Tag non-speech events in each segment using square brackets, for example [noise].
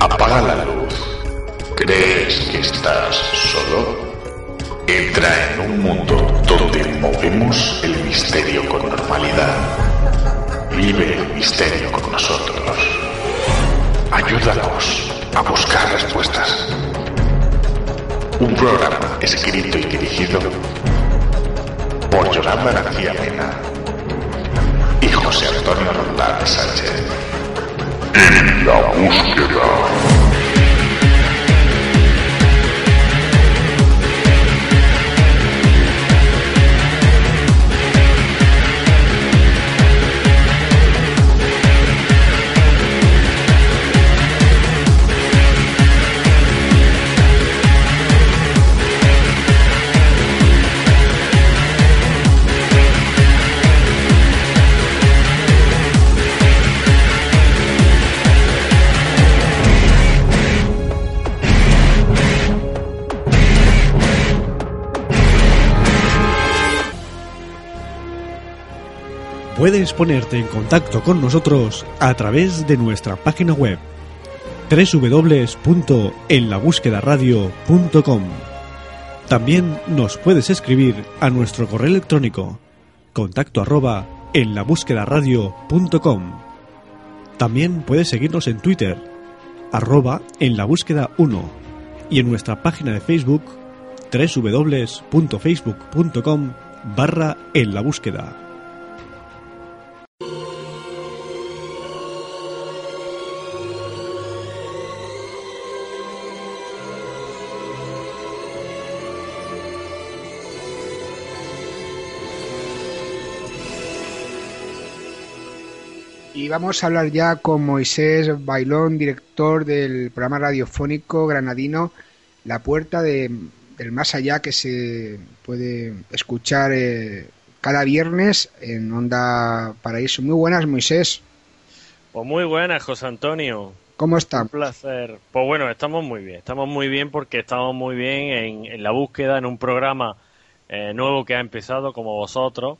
Apaga la luz. ¿Crees que estás solo? Entra en un mundo donde movemos el misterio con normalidad. Vive el misterio con nosotros. Ayúdanos a buscar respuestas. Un programa escrito y dirigido por Yolanda García Mena y José Antonio Roldán Sánchez. En la búsqueda. Puedes ponerte en contacto con nosotros a través de nuestra página web www.enlabúsquedaradio.com. También nos puedes escribir a nuestro correo electrónico contacto arroba enlabúsquedaradio.com. También puedes seguirnos en Twitter arroba en la búsqueda 1 y en nuestra página de Facebook www.facebook.com barra en la búsqueda. Y vamos a hablar ya con Moisés Bailón, director del programa radiofónico granadino La Puerta de, del Más Allá, que se puede escuchar eh, cada viernes en Onda Paraíso. Muy buenas, Moisés. Pues muy buenas, José Antonio. ¿Cómo está? Un placer. Pues bueno, estamos muy bien. Estamos muy bien porque estamos muy bien en, en la búsqueda, en un programa eh, nuevo que ha empezado como vosotros.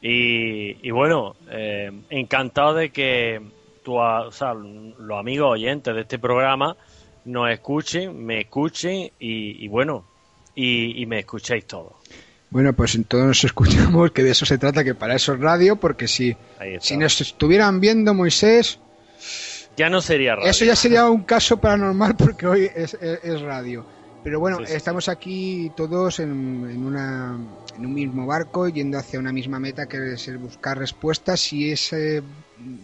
Y, y bueno, eh, encantado de que tu, o sea, los amigos oyentes de este programa nos escuchen, me escuchen y, y bueno, y, y, me escuchéis todos. Bueno, pues en todos nos escuchamos, que de eso se trata, que para eso es radio, porque si, si nos estuvieran viendo, Moisés... Ya no sería radio. Eso ya sería un caso paranormal porque hoy es, es, es radio. Pero bueno, sí, sí. estamos aquí todos en, en, una, en, un mismo barco, yendo hacia una misma meta que es el buscar respuestas y ese,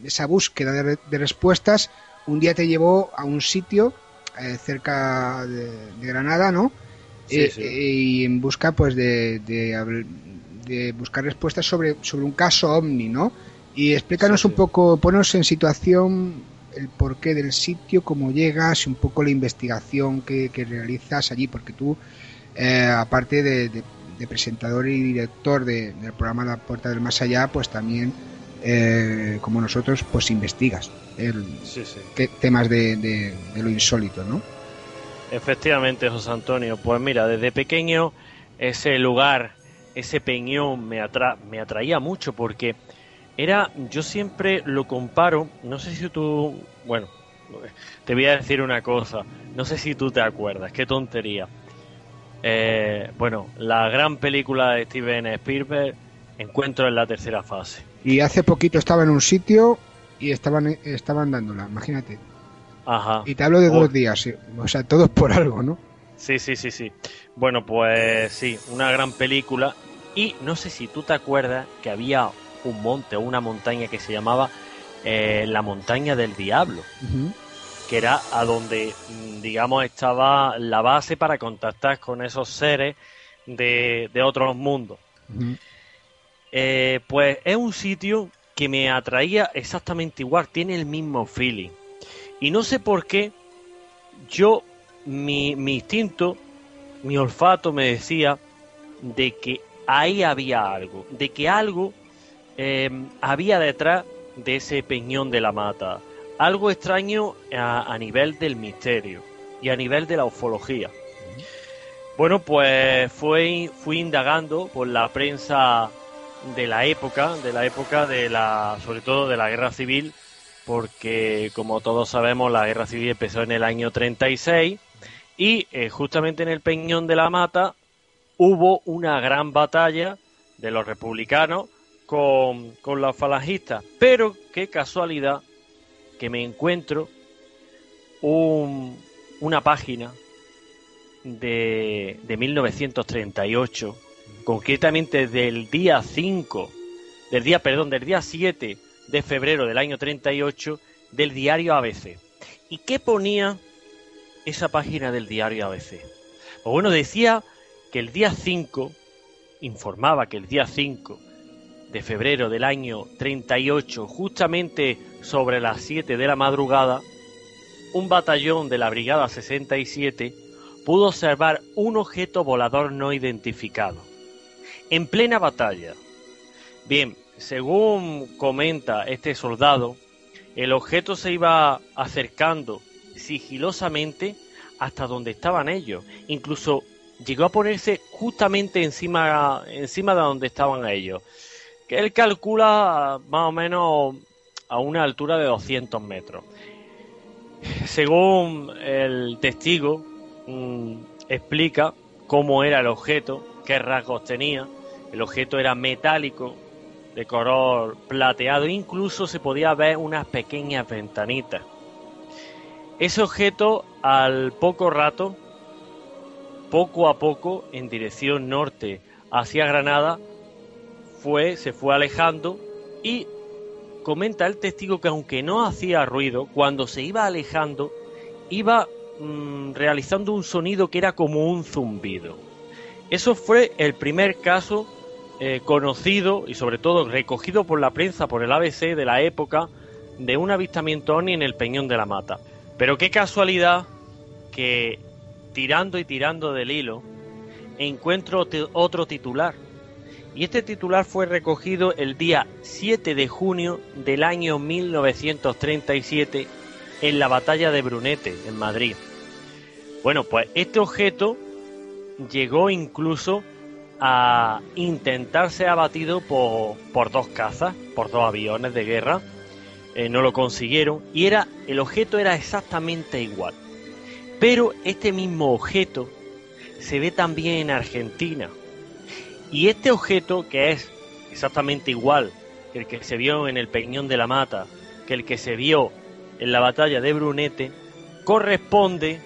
esa búsqueda de, de, respuestas un día te llevó a un sitio eh, cerca de, de, Granada, ¿no? Sí, eh, y en busca pues de, de, buscar respuestas sobre, sobre un caso ovni, ¿no? Y explícanos un poco, ponos en situación el porqué del sitio, cómo llegas, un poco la investigación que, que realizas allí, porque tú, eh, aparte de, de, de, presentador y director de, del programa La Puerta del Más Allá, pues también, eh, como nosotros, pues investigas el, sí, sí. Que, temas de, de, lo insólito, ¿no? Efectivamente, José Antonio. Pues mira, desde pequeño ese lugar, ese peñón me, atra me atraía mucho porque era, yo siempre lo comparo, no sé si tú, bueno, te voy a decir una cosa, no sé si tú te acuerdas, qué tontería. Eh, bueno, la gran película de Steven Spielberg, Encuentro en la tercera fase. Y hace poquito estaba en un sitio y estaban, estaban dándola, imagínate. Ajá. Y te hablo de dos días, o sea, todo por algo, ¿no? Sí, sí, sí, sí. Bueno, pues sí, una gran película. Y no sé si tú te acuerdas que había un monte o una montaña que se llamaba eh, la montaña del diablo, uh -huh. que era a donde, digamos, estaba la base para contactar con esos seres de, de otros mundos. Uh -huh. eh, pues es un sitio que me atraía exactamente igual, tiene el mismo feeling. Y no sé por qué yo, mi, instinto, mi olfato me decía de que ahí había algo, de que algo eh, había detrás de ese peñón de la mata. Algo extraño a, nivel del misterio y a nivel de la ufología. Bueno, pues fui, fui indagando por la prensa de la época, de la época de la, sobre todo de la guerra civil, porque como todos sabemos la guerra civil empezó en el año 36 y eh, justamente en el Peñón de la Mata hubo una gran batalla de los republicanos con, con los falangistas. Pero qué casualidad que me encuentro un, una página de, de 1938 concretamente del día 5, del día, perdón, del día 7 de febrero del año 38 del diario ABC. ¿Y qué ponía esa página del diario ABC? Pues bueno, decía que el día 5, informaba que el día 5 de febrero del año 38, justamente sobre las 7 de la madrugada, un batallón de la Brigada 67 pudo observar un objeto volador no identificado en plena batalla. Bien, según comenta este soldado, el objeto se iba acercando sigilosamente hasta donde estaban ellos. Incluso llegó a ponerse justamente encima, encima de donde estaban ellos. Que él calcula más o menos a una altura de 200 metros. Según el testigo, mm, explica cómo era el objeto qué rasgos tenía. El objeto era metálico, de color plateado, incluso se podía ver unas pequeñas ventanitas. Ese objeto al poco rato, poco a poco, en dirección norte hacia Granada, fue, se fue alejando y comenta el testigo que aunque no hacía ruido, cuando se iba alejando, iba mm, realizando un sonido que era como un zumbido. Eso fue el primer caso eh, conocido y sobre todo recogido por la prensa, por el ABC de la época, de un avistamiento OVNI en el Peñón de la Mata. Pero qué casualidad que tirando y tirando del hilo encuentro otro titular. Y este titular fue recogido el día 7 de junio del año 1937 en la batalla de Brunete, en Madrid. Bueno, pues este objeto llegó incluso a intentar ser abatido por, por dos cazas, por dos aviones de guerra. Eh, no lo consiguieron y era el objeto era exactamente igual. Pero este mismo objeto se ve también en Argentina. Y este objeto, que es exactamente igual que el que se vio en el Peñón de la Mata, que el que se vio en la batalla de Brunete, corresponde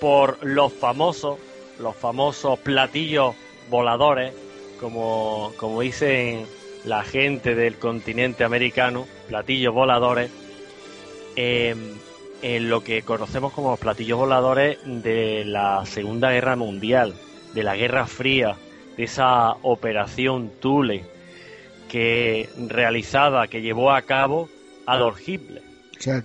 por los famosos, los famosos platillos voladores, como, como dicen la gente del continente americano, platillos voladores, em, en lo que conocemos como los platillos voladores de la Segunda Guerra Mundial, de la Guerra Fría, de esa operación Thule que realizada, que llevó a cabo Adolf Hitler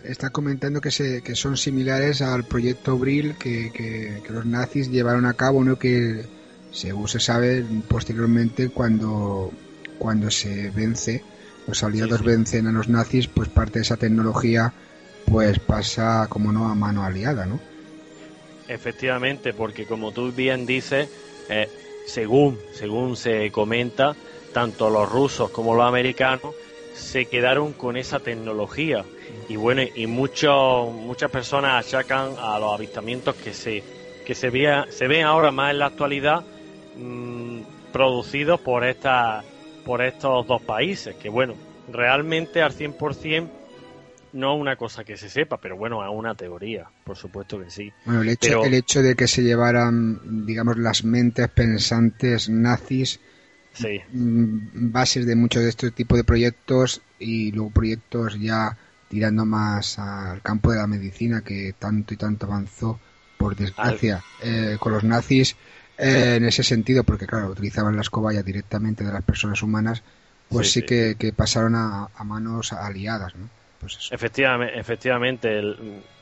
está comentando que, se, que son similares al proyecto Brill que, los nazis llevaron a cabo, ¿no? que según se sabe posteriormente cuando, cuando se vence, los aliados vencen a los nazis, pues parte de esa tecnología pues pasa como no a mano aliada, ¿no? Efectivamente, porque como tú bien dices, eh, según, según se comenta, tanto los rusos como los americanos se quedaron con esa tecnología. Y bueno y muchos muchas personas achacan a los avistamientos que se que se vea, se ven ahora más en la actualidad mm, producidos por esta por estos dos países que bueno realmente al 100% no una cosa que se sepa, pero bueno, es una teoría, por supuesto que sí. Bueno, el hecho, el hecho de que se llevaran, digamos, las mentes pensantes nazis, sí. Mm, bases de muchos de estos tipos de proyectos y luego proyectos ya tirando más al campo de la medicina que tanto y tanto avanzó, por desgracia, eh, con los nazis. Eh, en ese sentido, porque claro, utilizaban la escoba ya directamente de las personas humanas, pues sí, Que, pasaron a, manos aliadas, ¿no? Pues efectivamente, efectivamente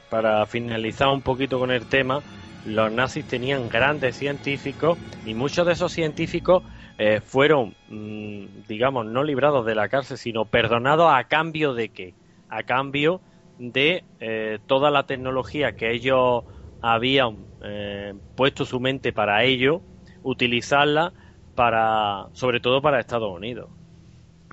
para finalizar un poquito con el tema, los nazis tenían grandes científicos y muchos de esos científicos eh, fueron, mm, digamos, no librados de la cárcel, sino perdonados a cambio de qué? A cambio de eh, toda la tecnología que ellos habían eh, puesto su mente para ello, utilizarla para, sobre todo para Estados Unidos.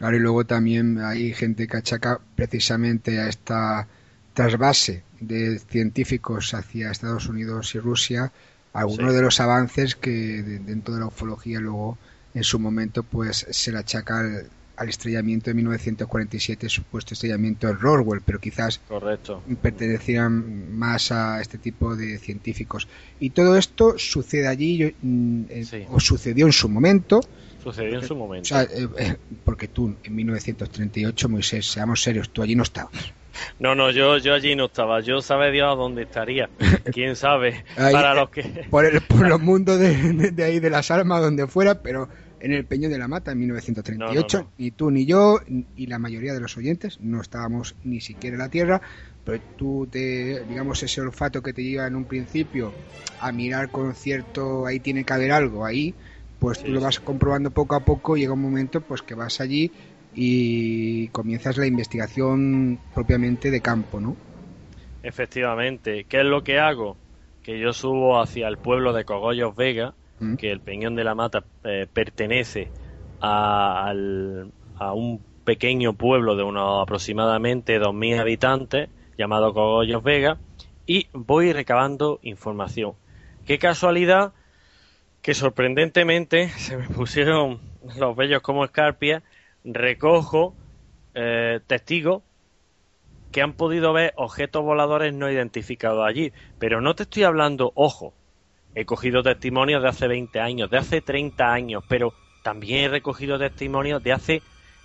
Claro, y luego también hay gente que achaca precisamente a esta trasvase de científicos hacia Estados Unidos y Rusia algunos de los avances que dentro de la ufología luego en su momento pues se le achaca al, al estrellamiento de 1947, supuesto estrellamiento de Roswell, pero quizás Correcto. pertenecieran más a este tipo de científicos. Y todo esto sucede allí, mm, eh, o sucedió en su momento. Sucedió en su momento. Eh, eh, porque tú, en 1938, Moisés, seamos serios, tú allí no estabas. No, no, yo, yo allí no estaba. Yo sabe Dios a dónde estaría. [laughs] ¿Quién sabe? para los que... Por, el, por los [laughs] mundos de, de, ahí, de las almas, donde fuera, pero en el Peñón de la Mata en 1938. Ni tú ni yo, y la mayoría de los oyentes, no estábamos ni siquiera en la Tierra, pero tú te, digamos, ese olfato que te lleva en un principio a mirar con cierto, ahí tiene que haber algo, ahí, pues tú lo vas comprobando poco a poco, llega un momento pues que vas allí y comienzas la investigación propiamente de campo, ¿no? Efectivamente. ¿Qué es lo que hago? Que yo subo hacia el pueblo de Cogollos Vega, que el Peñón de la Mata eh, pertenece a, un pequeño pueblo de unos aproximadamente 2.000 habitantes llamado Cogollos Vega y voy recabando información. Qué casualidad que sorprendentemente se me pusieron los bellos como escarpia, recojo eh, testigos que han podido ver objetos voladores no identificados allí. Pero no te estoy hablando, ojo, He cogido testimonios de hace 20 años, de hace 30 años, pero también he recogido testimonios de hace,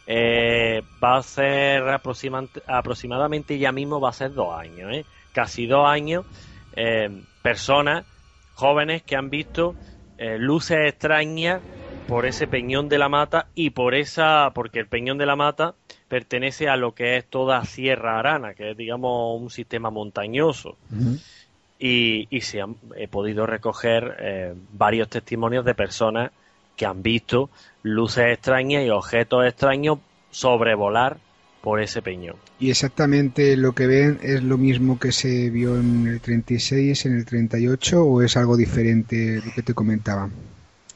eh, va a ser aproximadamente ya mismo, va a ser dos años, ¿eh? casi dos años, eh, personas jóvenes que han visto luces extrañas por ese peñón de la mata y por esa, porque el peñón de la mata pertenece a lo que es toda Sierra Arana, que es digamos un sistema montañoso. Y, y se han he podido recoger eh, varios testimonios de personas que han visto luces extrañas y objetos extraños sobrevolar por ese peñón. ¿Y exactamente lo que ven es lo mismo que se vio en el 36, en el 38 o es algo diferente lo que te comentaba?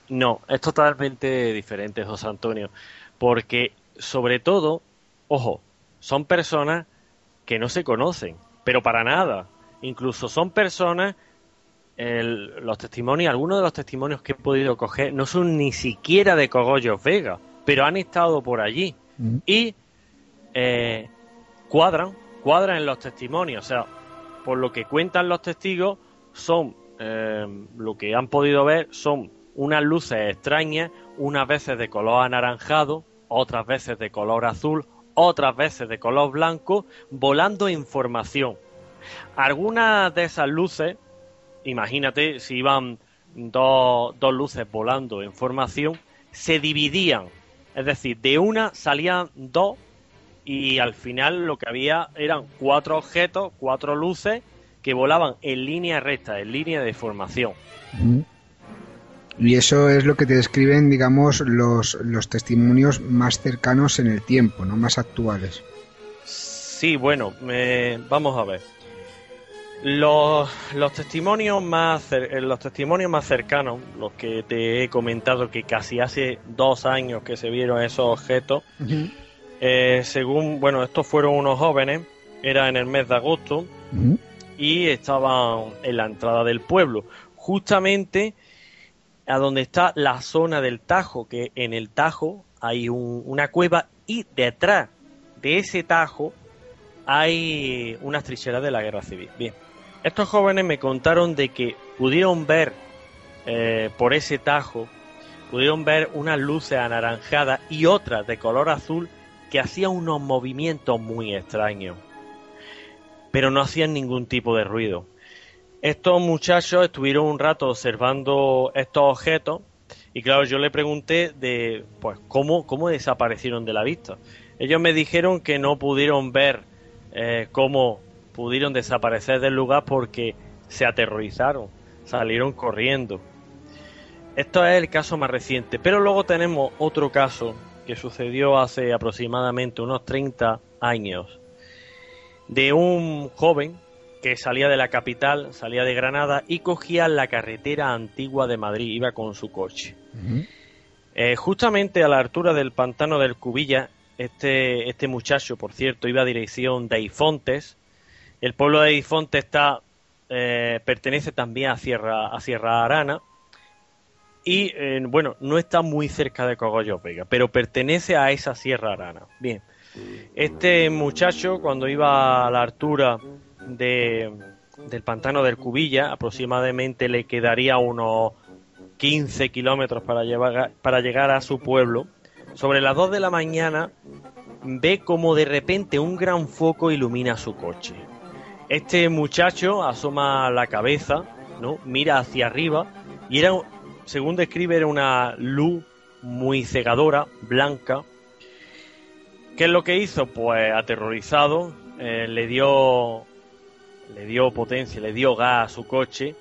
No, es totalmente diferente, José Antonio, porque sobre todo, ojo, son personas que no se conocen, pero para nada. Incluso son personas, los testimonios, algunos de los testimonios que he podido coger no son ni siquiera de Cogollos Vega, pero han estado por allí. Mm. Y eh, cuadran, cuadran en los testimonios. O sea, por lo que cuentan los testigos, son eh, lo que han podido ver son unas luces extrañas, unas veces de color anaranjado, otras veces de color azul, otras veces de color blanco, volando información. Algunas de esas luces, imagínate si iban dos, dos luces volando en formación, se dividían. Es decir, de una salían dos y al final lo que había eran cuatro objetos, cuatro luces que volaban en línea recta, en línea de formación. Y eso es lo que te describen, digamos, los, los testimonios más cercanos en el tiempo, no más actuales. Sí, bueno, vamos a ver. Los, los, testimonios más eh, los testimonios más cercanos, los que te he comentado que casi hace dos años que se vieron esos objetos, eh, según bueno estos fueron unos jóvenes, era en el mes de agosto y estaban en la entrada del pueblo, justamente a donde está la zona del Tajo, que en el Tajo hay una cueva y detrás de ese Tajo hay unas trincheras de la guerra civil. Bien, estos jóvenes me contaron de que pudieron ver eh, por ese tajo, pudieron ver unas luces anaranjadas y otras de color azul que hacían unos movimientos muy extraños, pero no hacían ningún tipo de ruido. Estos muchachos estuvieron un rato observando estos objetos y claro, yo le pregunté de pues cómo, cómo desaparecieron de la vista. Ellos me dijeron que no pudieron ver eh, cómo pudieron desaparecer del lugar porque se aterrorizaron, salieron corriendo. Esto es el caso más reciente, pero luego tenemos otro caso que sucedió hace aproximadamente unos 30 años de un joven que salía de la capital, salía de Granada y cogía la carretera antigua de Madrid, iba con su coche. Eh, justamente a la altura del pantano del Cubilla, este, este muchacho, por cierto, iba a dirección de Ifontes. El pueblo de Ifontes está, eh, pertenece también a Sierra, a Sierra Arana. Y eh, bueno, no está muy cerca de Cogollo Vega, pero pertenece a esa Sierra Arana. Bien, este muchacho, cuando iba a la altura de, del pantano del Cubilla, aproximadamente le quedaría unos 15 kilómetros para, para llegar a su pueblo. Sobre las 2 de la mañana ve como de repente un gran foco ilumina su coche. Este muchacho asoma la cabeza, ¿no? mira hacia arriba y era, según describe, era una luz muy cegadora, blanca. ¿Qué es lo que hizo? Pues aterrorizado, eh, le dio le dio potencia, le dio gas a su coche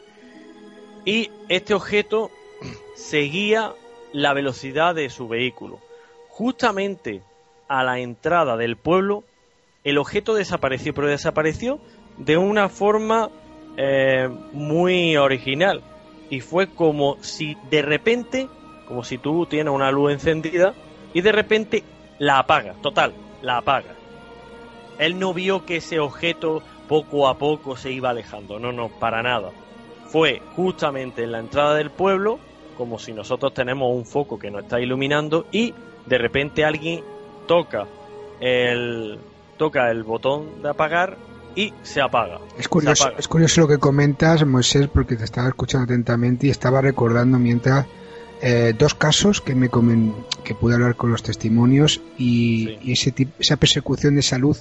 y este objeto [clears throat] seguía la velocidad de su vehículo. Justamente a la entrada del pueblo, el objeto desapareció, pero desapareció de una forma eh, muy original. Y fue como si de repente, como si tú tienes una luz encendida y de repente la apagas, total, la apagas. Él no vio que ese objeto poco a poco se iba alejando. No, no, para nada. Fue justamente en la entrada del pueblo, como si nosotros tenemos un foco que nos está iluminando y de repente alguien toca el toca el botón de apagar y se apaga. Es curioso, es curioso lo que comentas, Moisés, porque te estaba escuchando atentamente y estaba recordando mientras eh, dos casos que me comen, que pude hablar con los testimonios y, y ese esa persecución de salud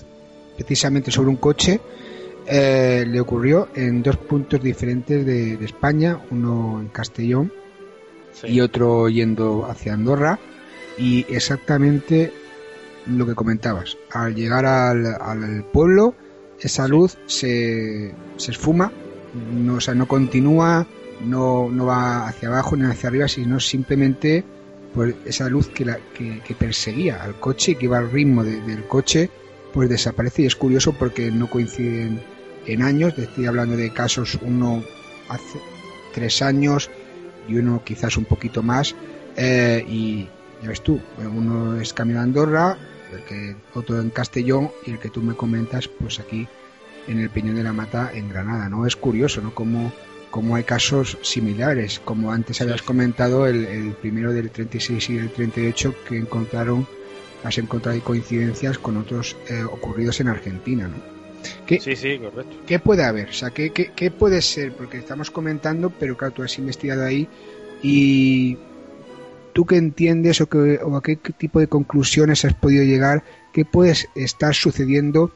precisamente sobre un coche eh, le ocurrió en dos puntos diferentes de, España, uno en Castellón y otro yendo hacia Andorra, y exactamente lo que comentabas. Al llegar al, pueblo, esa luz se, se esfuma, no, o sea, no continúa, no, no va hacia abajo ni hacia arriba, sino simplemente pues, esa luz que, la, que, perseguía al coche, que iba al ritmo del coche, pues desaparece. Y es curioso porque no coinciden en años, estoy hablando de casos uno hace tres años y uno quizás un poquito más, eh, y ya ves tú, uno es Camino a Andorra, el que, otro en Castellón y el que tú me comentas, pues aquí en el Peñón de la Mata en Granada, ¿no? Es curioso, ¿no? Como, como hay casos similares, como antes habías comentado, el, primero del 36 y el 38 que encontraron, has encontrado coincidencias con otros eh, ocurridos en Argentina, ¿no? ¿Qué, sí, sí, correcto. ¿Qué puede haber? O sea, ¿qué, qué, puede ser? Porque estamos comentando, pero claro, tú has investigado ahí y tú qué entiendes o, o a qué tipo de conclusiones has podido llegar, qué puede estar sucediendo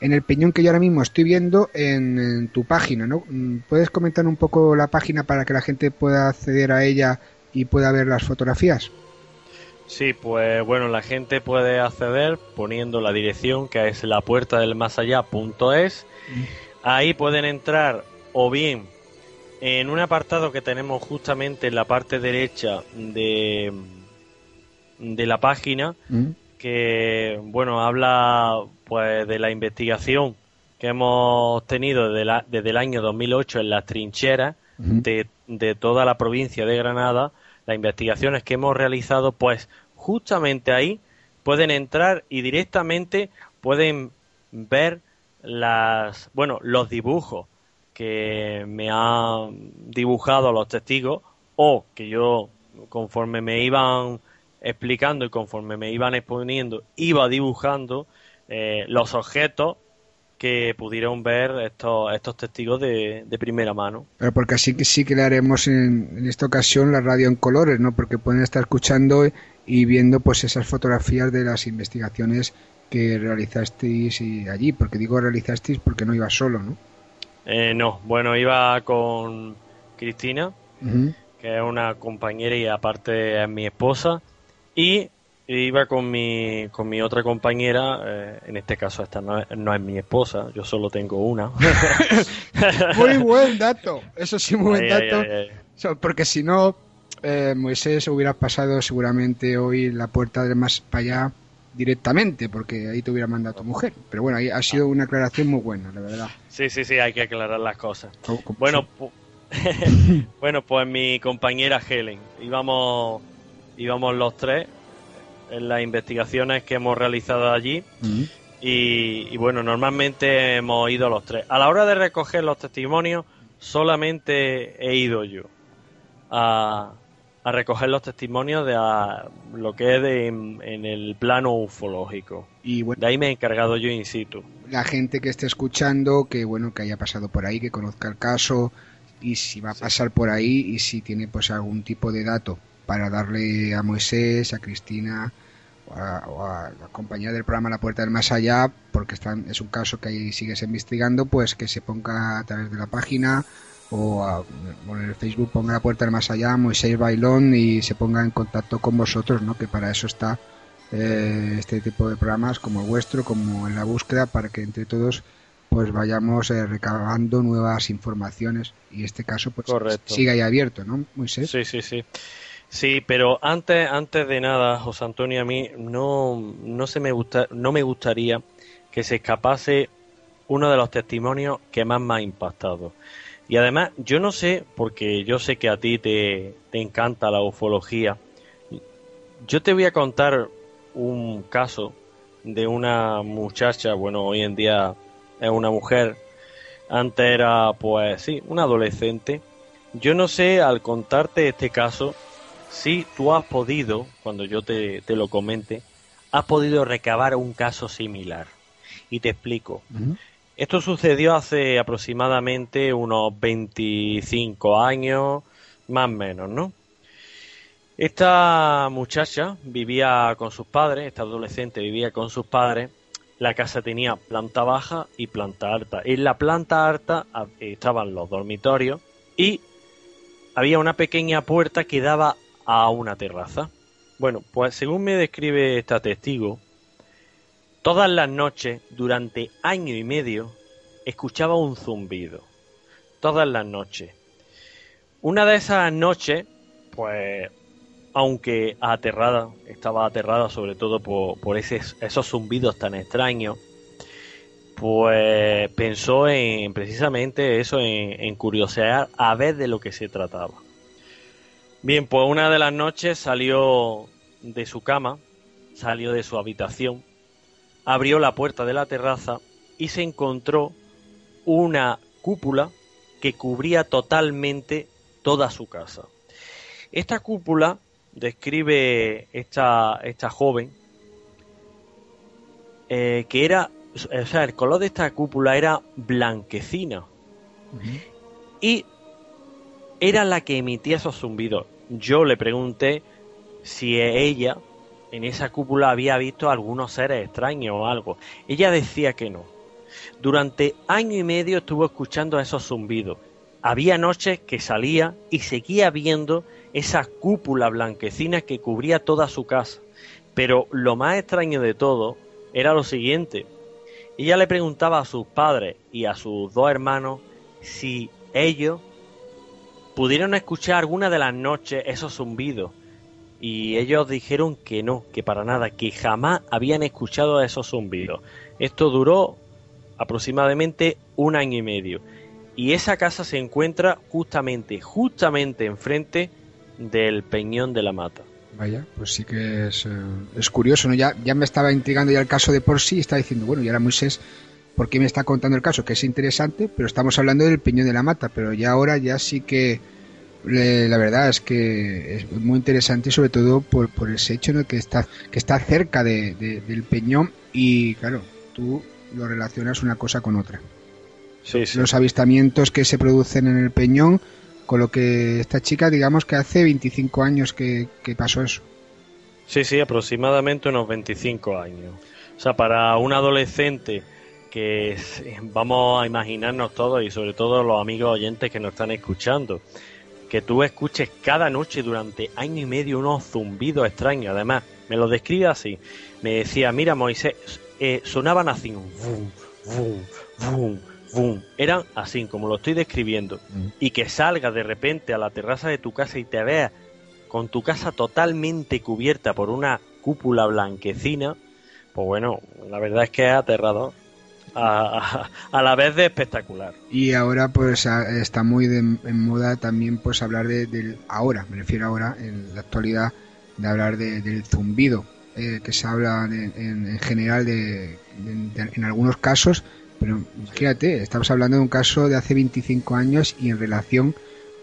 en el peñón que yo ahora mismo estoy viendo en, tu página, ¿no? Mm, ¿Puedes comentar un poco la página para que la gente pueda acceder a ella y pueda ver las fotografías? Sí, pues bueno, la gente puede acceder poniendo la dirección que es la puerta del más allá.es. Ahí pueden entrar o bien en un apartado que tenemos justamente en la parte derecha de, de la página que bueno habla pues de la investigación que hemos tenido desde, el año 2008 en las trincheras de, de toda la provincia de Granada. Las investigaciones que hemos realizado, pues justamente ahí pueden entrar y directamente pueden ver las, bueno, los dibujos que me han dibujado los testigos o que yo conforme me iban explicando y conforme me iban exponiendo iba dibujando eh, los objetos que pudieron ver estos, estos testigos de, primera mano. Pero porque así que sí que le haremos en, en, esta ocasión la radio en colores, ¿no? Porque pueden estar escuchando y viendo pues esas fotografías de las investigaciones que realizasteis allí, porque digo realizasteis porque no iba solo, ¿no? Eh, no, bueno, iba con Cristina, que es una compañera y aparte es mi esposa, y iba con mi, con mi otra compañera, eh, en este caso esta no es, mi esposa, yo solo tengo una. [laughs] muy buen dato, eso sí, muy buen dato, porque si no, eh, Moisés hubiera pasado seguramente hoy la puerta de más para allá directamente, porque ahí te hubiera mandado tu mujer. Pero bueno, ahí ha sido una aclaración muy buena, la verdad. Sí, sí, sí, hay que aclarar las cosas. Bueno, [laughs] bueno, pues mi compañera Helen, íbamos, íbamos los tres en las investigaciones que hemos realizado allí. y, y, bueno, normalmente hemos ido los tres. A la hora de recoger los testimonios, solamente he ido yo a, a recoger los testimonios de lo que es en el plano ufológico. Y de ahí me he encargado yo in situ. La gente que esté escuchando, que bueno, que haya pasado por ahí, que conozca el caso y si va a pasar por ahí y si tiene pues algún tipo de dato para darle a Moisés, a Cristina o a, la compañía del programa La Puerta del Más Allá, porque están, es un caso que ahí sigues investigando, pues que se ponga a través de la página o, en el Facebook ponga la puerta del más allá, Moisés Bailón y se ponga en contacto con vosotros, ¿no? que para eso está eh, este tipo de programas como el vuestro, como en la búsqueda, para que entre todos pues vayamos eh, recabando nuevas informaciones y este caso pues siga ahí abierto, ¿no, Moisés? Sí, sí, sí. Sí, pero antes, antes de nada, José Antonio, a mí no, no, se me gusta, no me gustaría que se escapase uno de los testimonios que más me ha impactado. Y además, yo no sé, porque yo sé que a ti te, encanta la ufología, yo te voy a contar un caso de una muchacha, bueno, hoy en día es una mujer, antes era, pues sí, una adolescente. Yo no sé, al contarte este caso, si tú has podido, cuando yo te, te lo comente, has podido recabar un caso similar. Y te explico. Esto sucedió hace aproximadamente unos 25 años, más o menos, ¿no? Esta muchacha vivía con sus padres, esta adolescente vivía con sus padres. La casa tenía planta baja y planta alta. En la planta alta estaban los dormitorios y había una pequeña puerta que daba a una terraza. Bueno, pues según me describe esta testigo, Todas las noches, durante año y medio, escuchaba un zumbido. Todas las noches. Una de esas noches, pues, aunque aterrada, estaba aterrada sobre todo por, esos zumbidos tan extraños, pues pensó en precisamente eso, en, en curiosear a ver de lo que se trataba. Bien, pues una de las noches salió de su cama, salió de su habitación, abrió la puerta de la terraza y se encontró una cúpula que cubría totalmente toda su casa. Esta cúpula describe esta, esta joven eh, que era, o sea, el color de esta cúpula era blanquecina y era la que emitía esos zumbidos. Yo le pregunté si ella en esa cúpula había visto algunos seres extraños o algo. Ella decía que no. Durante año y medio estuvo escuchando esos zumbidos. Había noches que salía y seguía viendo esa cúpula blanquecina que cubría toda su casa. Pero lo más extraño de todo era lo siguiente. Ella le preguntaba a sus padres y a sus dos hermanos si ellos pudieron escuchar alguna de las noches esos zumbidos y ellos dijeron que no, que para nada, que jamás habían escuchado esos zumbidos. Esto duró aproximadamente un año y medio. Y esa casa se encuentra justamente, justamente enfrente del Peñón de la Mata. Vaya, pues sí que es, eh, curioso, ¿no? Ya, ya me estaba intrigando ya el caso de por sí, está diciendo, bueno, y ahora Moisés, ¿por qué me está contando el caso? Que es interesante, pero estamos hablando del Peñón de la Mata, pero ya ahora ya sí que la verdad es que es muy interesante sobre todo por, por ese hecho ¿no? que está que está cerca de, del Peñón y claro tú lo relacionas una cosa con otra. Los avistamientos que se producen en el Peñón con lo que esta chica digamos que hace 25 años que, que pasó eso. Sí sí aproximadamente unos 25 años. O sea para un adolescente que vamos a imaginarnos todos y sobre todo los amigos oyentes que nos están escuchando, que tú escuches cada noche durante año y medio unos zumbidos extraños. Además, me lo describe así. Me decía, mira Moisés, eh, sonaban así, Eran así, como lo estoy describiendo. Mm. Y que salgas de repente a la terraza de tu casa y te veas con tu casa totalmente cubierta por una cúpula blanquecina, pues bueno, la verdad es que es aterrador. A, la vez de espectacular. Y ahora pues está muy en moda también pues hablar de, del ahora, me refiero ahora en la actualidad de hablar del zumbido, eh, que se habla en, general de, en algunos casos, pero fíjate, estamos hablando de un caso de hace 25 años y en relación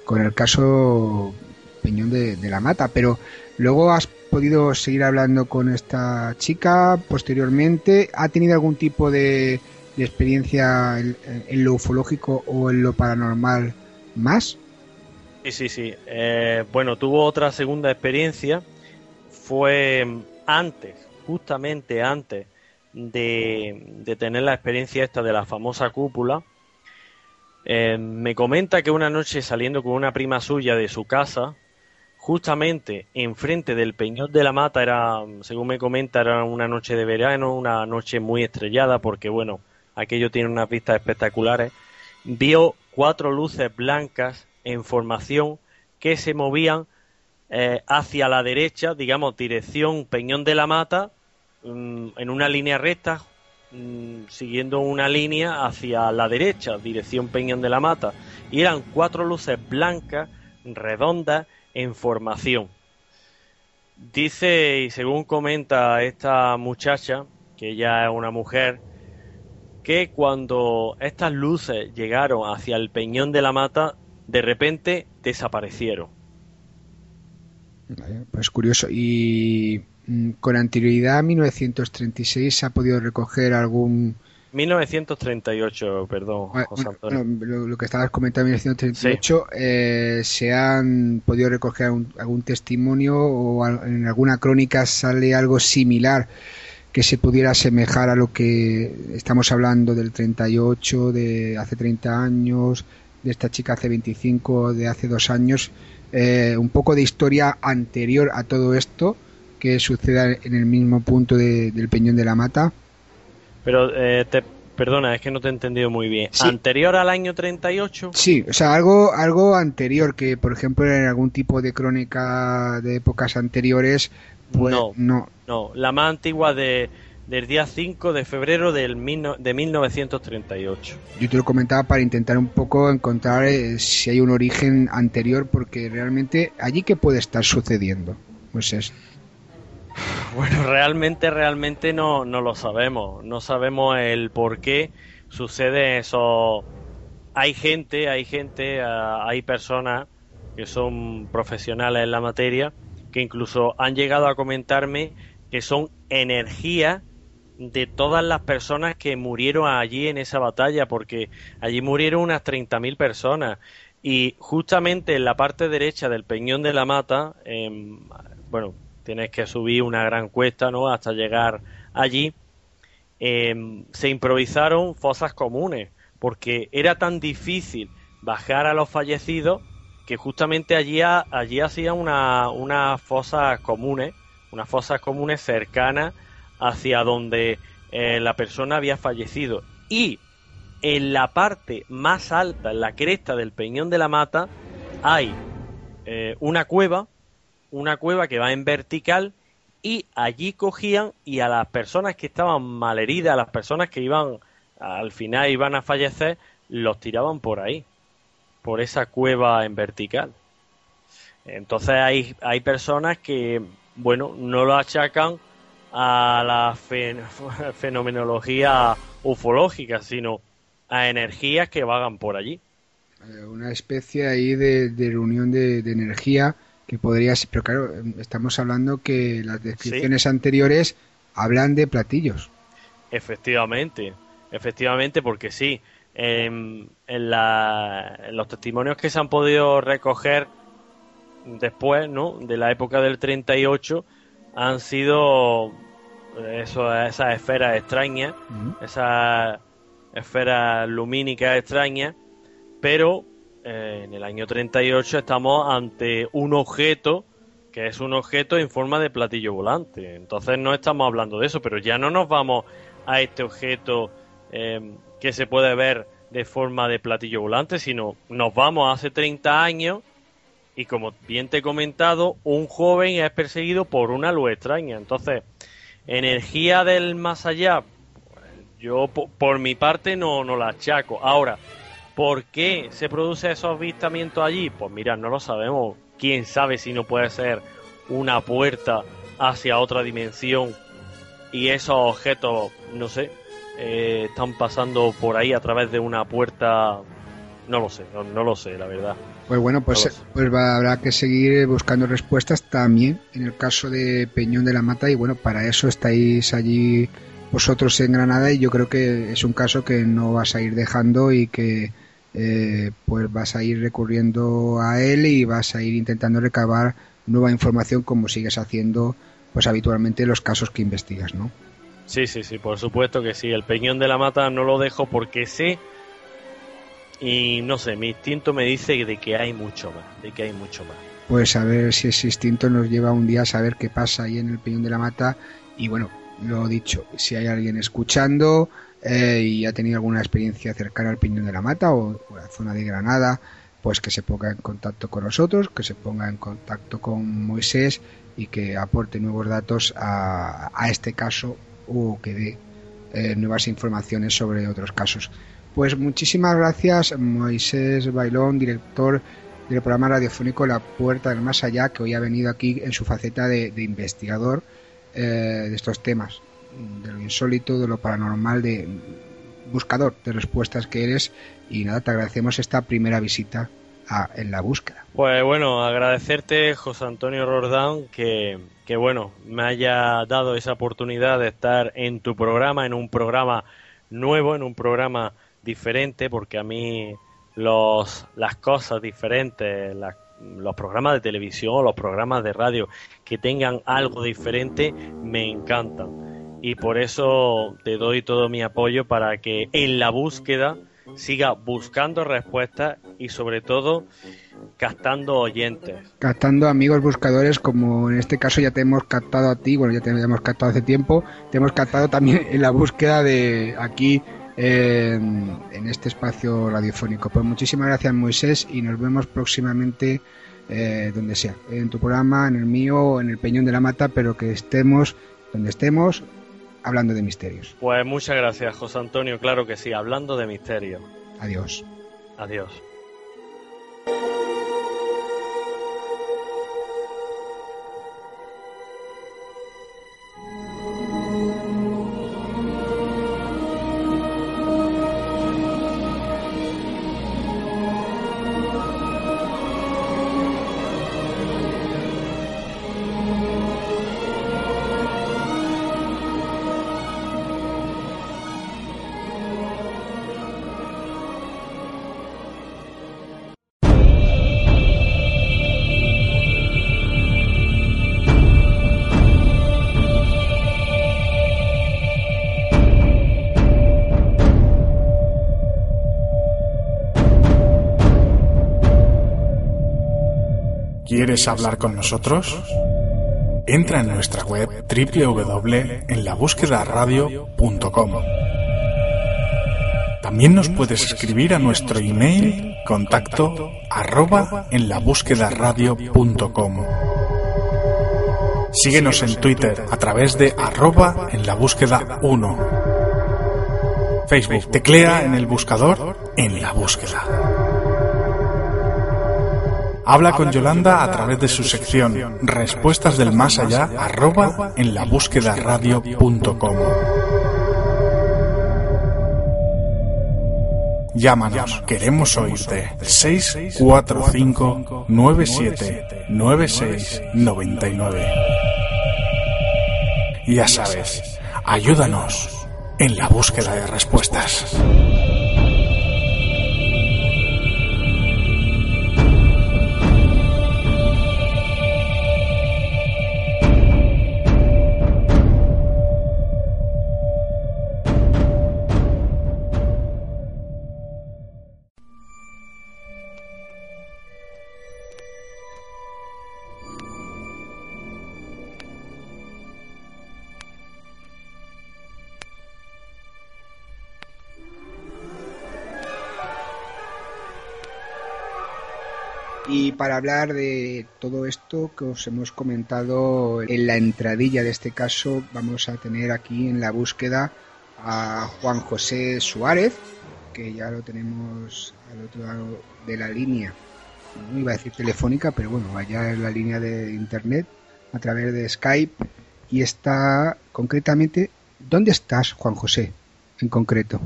con el caso Peñón de, la Mata, pero luego has podido seguir hablando con esta chica posteriormente, ¿ha tenido algún tipo de, experiencia en, lo ufológico o en lo paranormal más? Sí, sí, sí. Eh, bueno, tuvo otra segunda experiencia, fue antes, justamente antes de, tener la experiencia esta de la famosa cúpula, eh, me comenta que una noche saliendo con una prima suya de su casa, justamente enfrente del Peñón de la Mata, era, según me comenta, era una noche de verano, una noche muy estrellada, porque bueno, aquello tiene unas vistas espectaculares, vio cuatro luces blancas en formación que se movían eh, hacia la derecha, digamos, dirección Peñón de la Mata, mm, en una línea recta, mm, siguiendo una línea hacia la derecha, dirección Peñón de la Mata. Y eran cuatro luces blancas, redondas, en formación. Dice, y según comenta esta muchacha, que ya es una mujer, que cuando estas luces llegaron hacia el peñón de la mata, de repente desaparecieron. Pues curioso. ¿Y mm, con anterioridad a 1936 se ha podido recoger algún 1938, perdón, José Antonio. lo, que estabas comentando en 1938, eh, ¿se han podido recoger algún, testimonio o en alguna crónica sale algo similar que se pudiera asemejar a lo que estamos hablando del 38, de hace 30 años, de esta chica hace 25, de hace dos años? Eh, un poco de historia anterior a todo esto que suceda en el mismo punto del Peñón de la Mata. Pero, eh, te, perdona, es que no te he entendido muy bien. ¿Anterior al año 38? Sí, o sea, algo, algo anterior, que por ejemplo en algún tipo de crónica de épocas anteriores, pues no, no. No, la más antigua de, del día 5 de febrero del de 1938. Yo te lo comentaba para intentar un poco encontrar eh, si hay un origen anterior, porque realmente allí qué puede estar sucediendo. Pues es [sighs] Bueno, realmente, realmente no, no lo sabemos. No sabemos el por qué sucede eso. Hay gente, hay gente, ah, hay personas que son profesionales en la materia que incluso han llegado a comentarme que son energía de todas las personas que murieron allí en esa batalla, porque allí murieron unas 30.000 personas. Y justamente en la parte derecha del Peñón de la Mata, bueno, tienes que subir una gran cuesta, ¿no? Hasta llegar allí. Em, se improvisaron fosas comunes, porque era tan difícil bajar a los fallecidos que justamente allí, allí hacían unas una fosas comunes, unas fosas comunes cercanas hacia donde eh, la persona había fallecido. Y en la parte más alta, en la cresta del Peñón de la Mata, hay eh, una cueva una cueva que va en vertical y allí cogían y a las personas que estaban malheridas, a las personas que iban al final iban a fallecer, los tiraban por ahí, por esa cueva en vertical. Entonces hay, hay personas que, bueno, no lo achacan a la [laughs] fenomenología ufológica, sino a energías que vagan por allí. Eh, una especie ahí de, de reunión de, de energía que podría ser, pero claro, estamos hablando que las descripciones anteriores hablan de platillos. Efectivamente, efectivamente, porque sí, en, los testimonios que se han podido recoger después, ¿no? De la época del 38, han sido eso, esas esferas extrañas, esas esferas lumínicas extrañas, pero eh, en el año 38 estamos ante un objeto que es un objeto en forma de platillo volante. Entonces no estamos hablando de eso, pero ya no nos vamos a este objeto eh, que se puede ver de forma de platillo volante, sino nos vamos hace 30 años y como bien te he comentado, un joven es perseguido por una luz extraña. Entonces, energía del más allá, yo por, mi parte no, no la achaco. Ahora, ¿por qué se produce esos avistamientos allí? Pues mira, no lo sabemos. Quién sabe si no puede ser una puerta hacia otra dimensión y esos objetos, no sé, eh, están pasando por ahí a través de una puerta. No lo sé, no, lo sé, la verdad. Pues bueno, pues, pues habrá que seguir buscando respuestas también en el caso de Peñón de la Mata y bueno, para eso estáis allí vosotros en Granada y yo creo que es un caso que no vas a ir dejando y que eh, pues vas a ir recurriendo a él y vas a ir intentando recabar nueva información como sigues haciendo pues habitualmente los casos que investigas, ¿no? Sí, sí, sí, por supuesto que sí. El peñón de la mata no lo dejo porque sé y no sé, mi instinto me dice de que hay mucho más, de que hay mucho más. Pues a ver si ese instinto nos lleva un día a saber qué pasa ahí en el peñón de la mata y bueno, lo dicho, si hay alguien escuchando eh, y ha tenido alguna experiencia cercana al Piñón de la Mata o, la zona de Granada, pues que se ponga en contacto con nosotros, que se ponga en contacto con Moisés y que aporte nuevos datos a, este caso o que dé eh, nuevas informaciones sobre otros casos. Pues muchísimas gracias Moisés Bailón, director del programa radiofónico La Puerta del Más Allá, que hoy ha venido aquí en su faceta de investigador eh, de estos temas, de lo insólito, de lo paranormal, de buscador de respuestas que eres. Y nada, te agradecemos esta primera visita a, en la búsqueda. Pues bueno, agradecerte, José Antonio Rordán, que, que bueno, me haya dado esa oportunidad de estar en tu programa, en un programa nuevo, en un programa diferente, porque a mí los, las cosas diferentes, las los programas de televisión o los programas de radio que tengan algo diferente me encantan. Y por eso te doy todo mi apoyo para que en la búsqueda siga buscando respuestas y sobre todo captando oyentes. Captando amigos buscadores, como en este caso ya te hemos captado a ti, bueno, ya te hemos captado hace tiempo, te hemos captado también en la búsqueda de aquí en, este espacio radiofónico. Pues muchísimas gracias Moisés y nos vemos próximamente eh, donde sea, en tu programa, en el mío, en el Peñón de la Mata, pero que estemos donde estemos hablando de misterios. Pues muchas gracias José Antonio, claro que sí, hablando de misterios. Adiós. Adiós. ¿Quieres hablar con nosotros? Entra en nuestra web www.enlabúsquedaradio.com. También nos puedes escribir a nuestro email contacto arroba en Síguenos en Twitter a través de arroba en la búsqueda 1. Facebook, teclea en el buscador en la búsqueda. Habla con Yolanda a través de su sección Respuestas del Más Allá arroba en la búsqueda radio.com. Llámanos, queremos oírte. 645 97 96 99. Ya sabes, ayúdanos en la búsqueda de respuestas. Para hablar de todo esto que os hemos comentado en la entradilla de este caso, vamos a tener aquí en la búsqueda a Juan José Suárez, que ya lo tenemos al otro lado de la línea. No iba a decir telefónica, pero bueno, allá en la línea de internet a través de Skype y está concretamente, ¿dónde estás, Juan José, en concreto?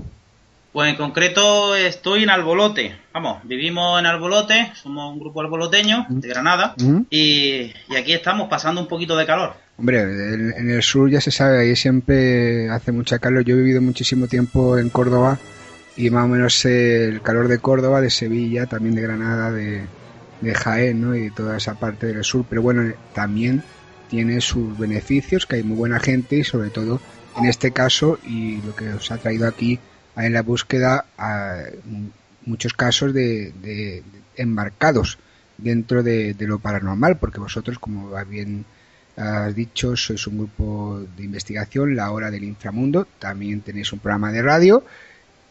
Pues en concreto estoy en Albolote. Vamos, vivimos en Albolote, somos un grupo alboloteño de Granada y, aquí estamos pasando un poquito de calor. Hombre, en, el sur ya se sabe, ahí siempre hace mucha calor. Yo he vivido muchísimo tiempo en Córdoba y más o menos el calor de Córdoba, de Sevilla, también de Granada, de, de Jaén ¿no? y toda esa parte del sur. Pero bueno, también tiene sus beneficios, que hay muy buena gente y sobre todo en este caso y lo que os ha traído aquí en la búsqueda a muchos casos de, embarcados dentro de, lo paranormal, porque vosotros, como bien has dicho, sois un grupo de investigación, La Hora del Inframundo, también tenéis un programa de radio.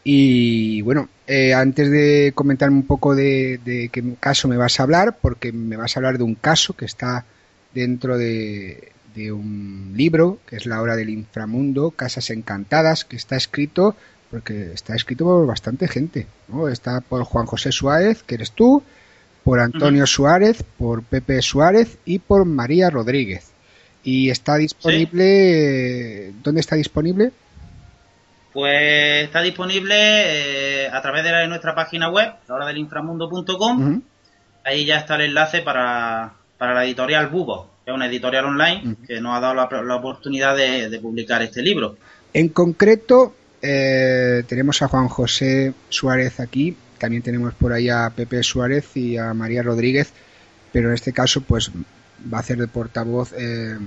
Y bueno, eh, antes de comentarme un poco de, de qué caso me vas a hablar, porque me vas a hablar de un caso que está dentro de, de un libro, que es La Hora del Inframundo, Casas Encantadas, que está escrito porque está escrito por bastante gente, ¿no? Está por Juan José Suárez, que eres tú, por Antonio Suárez, por Pepe Suárez y por María Rodríguez. Y está disponible, ¿dónde está disponible? Pues está disponible eh, a través de, nuestra página web, lahoradelinframundo.com. Ahí ya está el enlace para, para la editorial Bubo, que es una editorial online que nos ha dado la, oportunidad de publicar este libro. En concreto, eh, tenemos a Juan José Suárez aquí, también tenemos por ahí a Pepe Suárez y a María Rodríguez, pero en este caso pues va a ser de portavoz eh,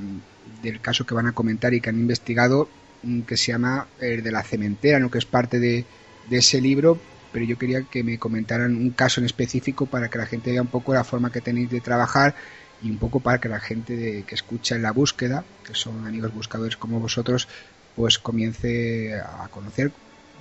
del caso que van a comentar y que han investigado, mm, que se llama el de la cementera, ¿no? que es parte de, ese libro, pero yo quería que me comentaran un caso en específico para que la gente vea un poco la forma que tenéis de trabajar y un poco para que la gente que escucha en la búsqueda, que son amigos buscadores como vosotros, pues comience a conocer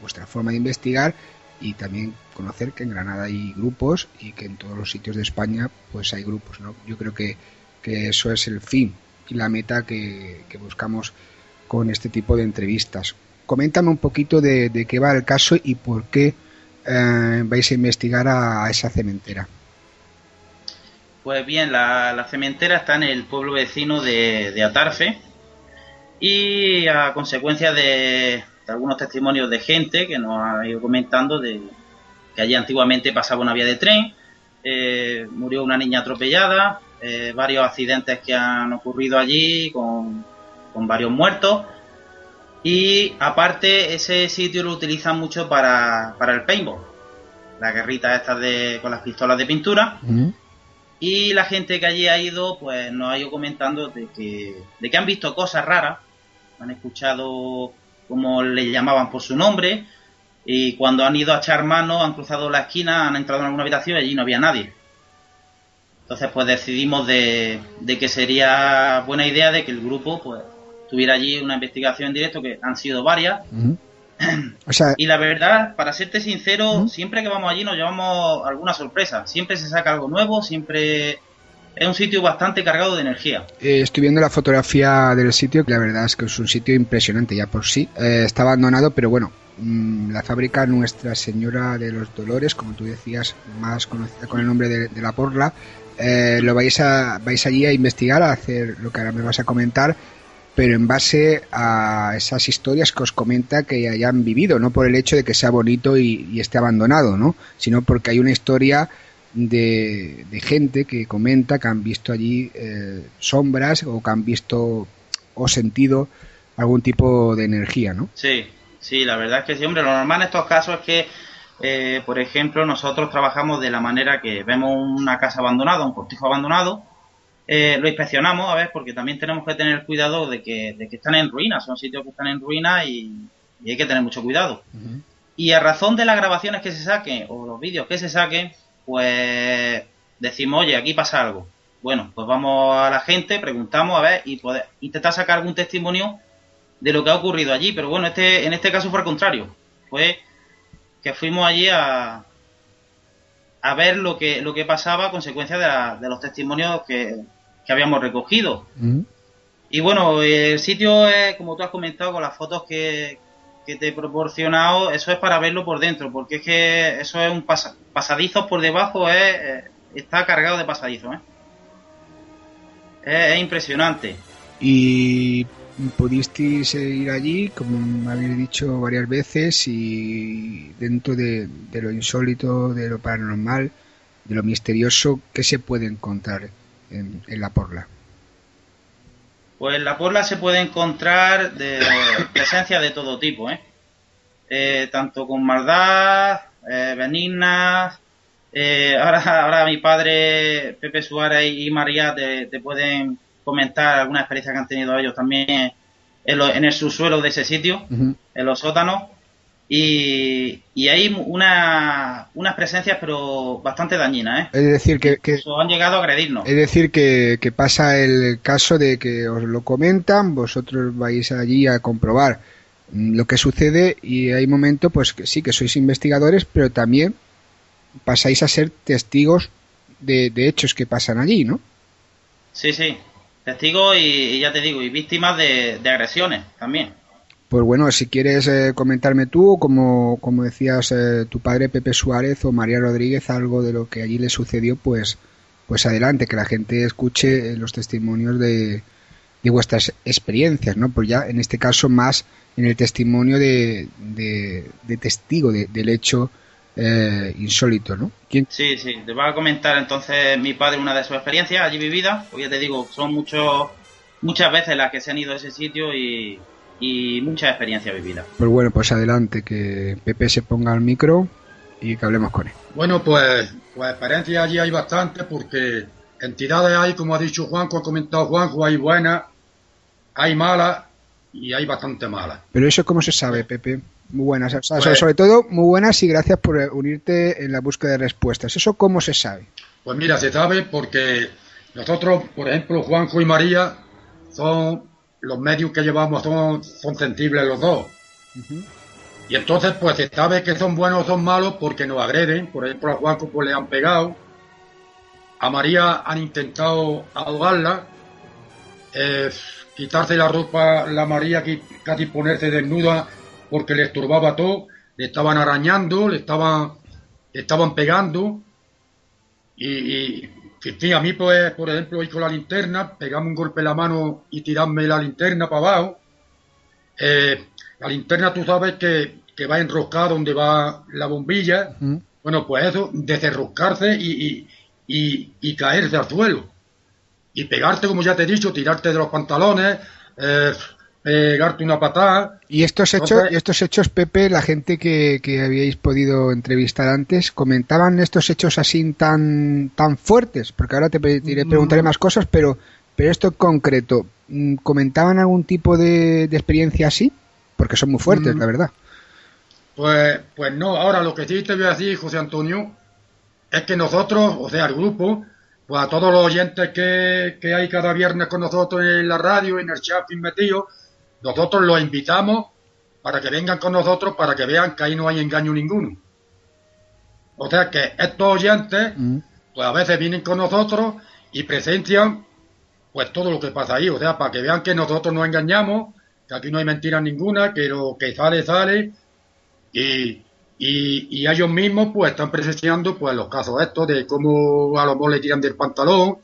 vuestra forma de investigar y también conocer que en Granada hay grupos y que en todos los sitios de España pues hay grupos, ¿no? Yo creo que, eso es el fin y la meta que, buscamos con este tipo de entrevistas. Coméntame un poquito de, qué va el caso y por qué eh, vais a investigar a, esa cementera. Pues bien, la, cementera está en el pueblo vecino de, de Atarfe, y a consecuencia de, algunos testimonios de gente que nos ha ido comentando de que allí antiguamente pasaba una vía de tren, eh, murió una niña atropellada, eh, varios accidentes que han ocurrido allí con, varios muertos y aparte ese sitio lo utilizan mucho para, para el paintball, las guerritas estas de, con las pistolas de pintura. Y la gente que allí ha ido, pues nos ha ido comentando de que, de que han visto cosas raras han escuchado como le llamaban por su nombre y cuando han ido a echar mano han cruzado la esquina, han entrado en alguna habitación y allí no había nadie. Entonces pues decidimos de, que sería buena idea de que el grupo pues tuviera allí una investigación en directo que han sido varias. [clears throat] y la verdad, para serte sincero, siempre que vamos allí nos llevamos alguna sorpresa. Siempre se saca algo nuevo, siempre es un sitio bastante cargado de energía. Eh, estoy viendo la fotografía del sitio, que la verdad es que es un sitio impresionante ya por sí. Eh, está abandonado, pero bueno, mm, la fábrica Nuestra Señora de los Dolores, como tú decías, más conocida con el nombre de, la Porla, eh, lo vais a vais allí a investigar, a hacer lo que ahora me vas a comentar, pero en base a esas historias que os comenta que hayan vivido, no por el hecho de que sea bonito y, y esté abandonado, ¿no? Sino porque hay una historia de, gente que comenta que han visto allí eh, sombras o que han visto o sentido algún tipo de energía, ¿no? Sí, sí, la verdad es que sí, hombre, lo normal en estos casos es que, eh, por ejemplo, nosotros trabajamos de la manera que vemos una casa abandonada, un cortijo abandonado, eh, lo inspeccionamos, a ver, porque también tenemos que tener cuidado de que, de que están en ruinas, son sitios que están en ruinas y, hay que tener mucho cuidado. Y a razón de las grabaciones que se saquen o los vídeos que se saquen, pues decimos, oye, aquí pasa algo. Bueno, pues vamos a la gente, preguntamos a ver y poder intentar sacar algún testimonio de lo que ha ocurrido allí. Pero bueno, este, en este caso fue al contrario. Fue que fuimos allí a, a ver lo que, lo que pasaba a consecuencia de, de los testimonios que, que habíamos recogido. Mm. Y bueno, el sitio es, como tú has comentado, con las fotos que, que te he proporcionado, eso es para verlo por dentro, porque es que eso es un pasa, pasadizo por debajo, es, eh, está cargado de pasadizo, ¿eh? Es, es impresionante. Y pudisteis ir allí, como me habéis dicho varias veces, y dentro de, de lo insólito, de lo paranormal, de lo misterioso, ¿qué se puede encontrar en, en la porla? Pues en la porla se puede encontrar de [coughs] presencia de todo tipo, ¿eh? Eh, tanto con maldad, eh, benignas. eh, ahora, [laughs] ahora mi padre, Pepe Suárez y María te, te pueden comentar alguna experiencia que han tenido ellos también en, lo- en el subsuelo de ese sitio, en los sótanos. Y, y hay una, unas presencias, pero bastante dañinas, ¿eh? Es decir, que, han llegado a agredirnos. es decir que, que pasa el caso de que os lo comentan, vosotros vais allí a comprobar lo que sucede y hay momentos pues que sí que sois investigadores, pero también pasáis a ser testigos de, de hechos que pasan allí, ¿no? Sí, sí. Testigos y, y ya te digo, y víctimas de, de agresiones también. Pues bueno, si quieres eh, comentarme tú, como, como decías eh, tu padre Pepe Suárez o María Rodríguez, algo de lo que allí le sucedió, pues, pues adelante, que la gente escuche eh, los testimonios de, de vuestras experiencias, ¿no? Pues ya en este caso más en el testimonio de, de, de testigo de- del hecho eh, insólito, ¿no? Sí, sí. Te va a comentar entonces mi padre una de sus experiencias allí vividas. Pues ya te digo, son muchos, muchas veces las que se han ido a ese sitio y, y muchas experiencias vividas. Pues bueno, pues adelante, que Pepe se ponga al micro y que hablemos con él. Bueno, pues, pues experiencias allí hay bastante porque entidades hay, como ha dicho Juanjo, ha comentado Juanjo, hay buenas, hay malas y hay bastante malas. Pero eso cómo se sabe, Pepe. Muy buenas, o sea, Pues- sobre todo muy buenas y gracias por unirte en la búsqueda de respuestas. ¿Eso cómo se sabe? Pues mira, se sabe porque nosotros, por ejemplo, Juanjo y María son los medios que llevamos, son, son sensibles los dos. Y entonces, pues se sabe que son buenos o son malos porque nos agreden. Por ejemplo, a Juanjo pues le han pegado. A María han intentado ahogarla. eh, quitarse la ropa, la María casi ponerse desnuda porque le estorbaba todo. Le estaban arañando, le estaban, le estaban pegando. Y, y en fin, a mí, pues, por ejemplo, ir con la linterna, pegarme un golpe en la mano y tirarme la linterna para abajo. Eh, la linterna, tú sabes que, que va enroscada donde va la bombilla. Bueno, pues eso, desenroscarse y, y, y, y caerse al suelo. Y pegarte, como ya te he dicho, tirarte de los pantalones, eh, pegarte una patada. Y estos hechos, Entonces- y estos hechos, Pepe, la gente que, que habíais podido entrevistar antes, comentaban estos hechos así tan, tan fuertes, porque ahora te, preguntaré más cosas, pero, pero esto en concreto, mm, ¿comentaban algún tipo de, de experiencia así? Porque son muy fuertes, Mm. la verdad. Pues, pues no, ahora lo que sí te voy a decir, José Antonio, es que nosotros, o sea, el grupo, pues a todos los oyentes que, que hay cada viernes con nosotros en la radio, en el chat bien metido, nosotros los invitamos para que vengan con nosotros, para que vean que ahí no hay engaño ninguno. O sea que estos oyentes, pues a veces vienen con nosotros y presencian pues todo lo que pasa ahí, o sea, para que vean que nosotros no engañamos, que aquí no hay mentira ninguna, que lo que sale, sale, y, y, y ellos mismos pues están presenciando pues los casos estos de cómo a lo mejor le tiran del pantalón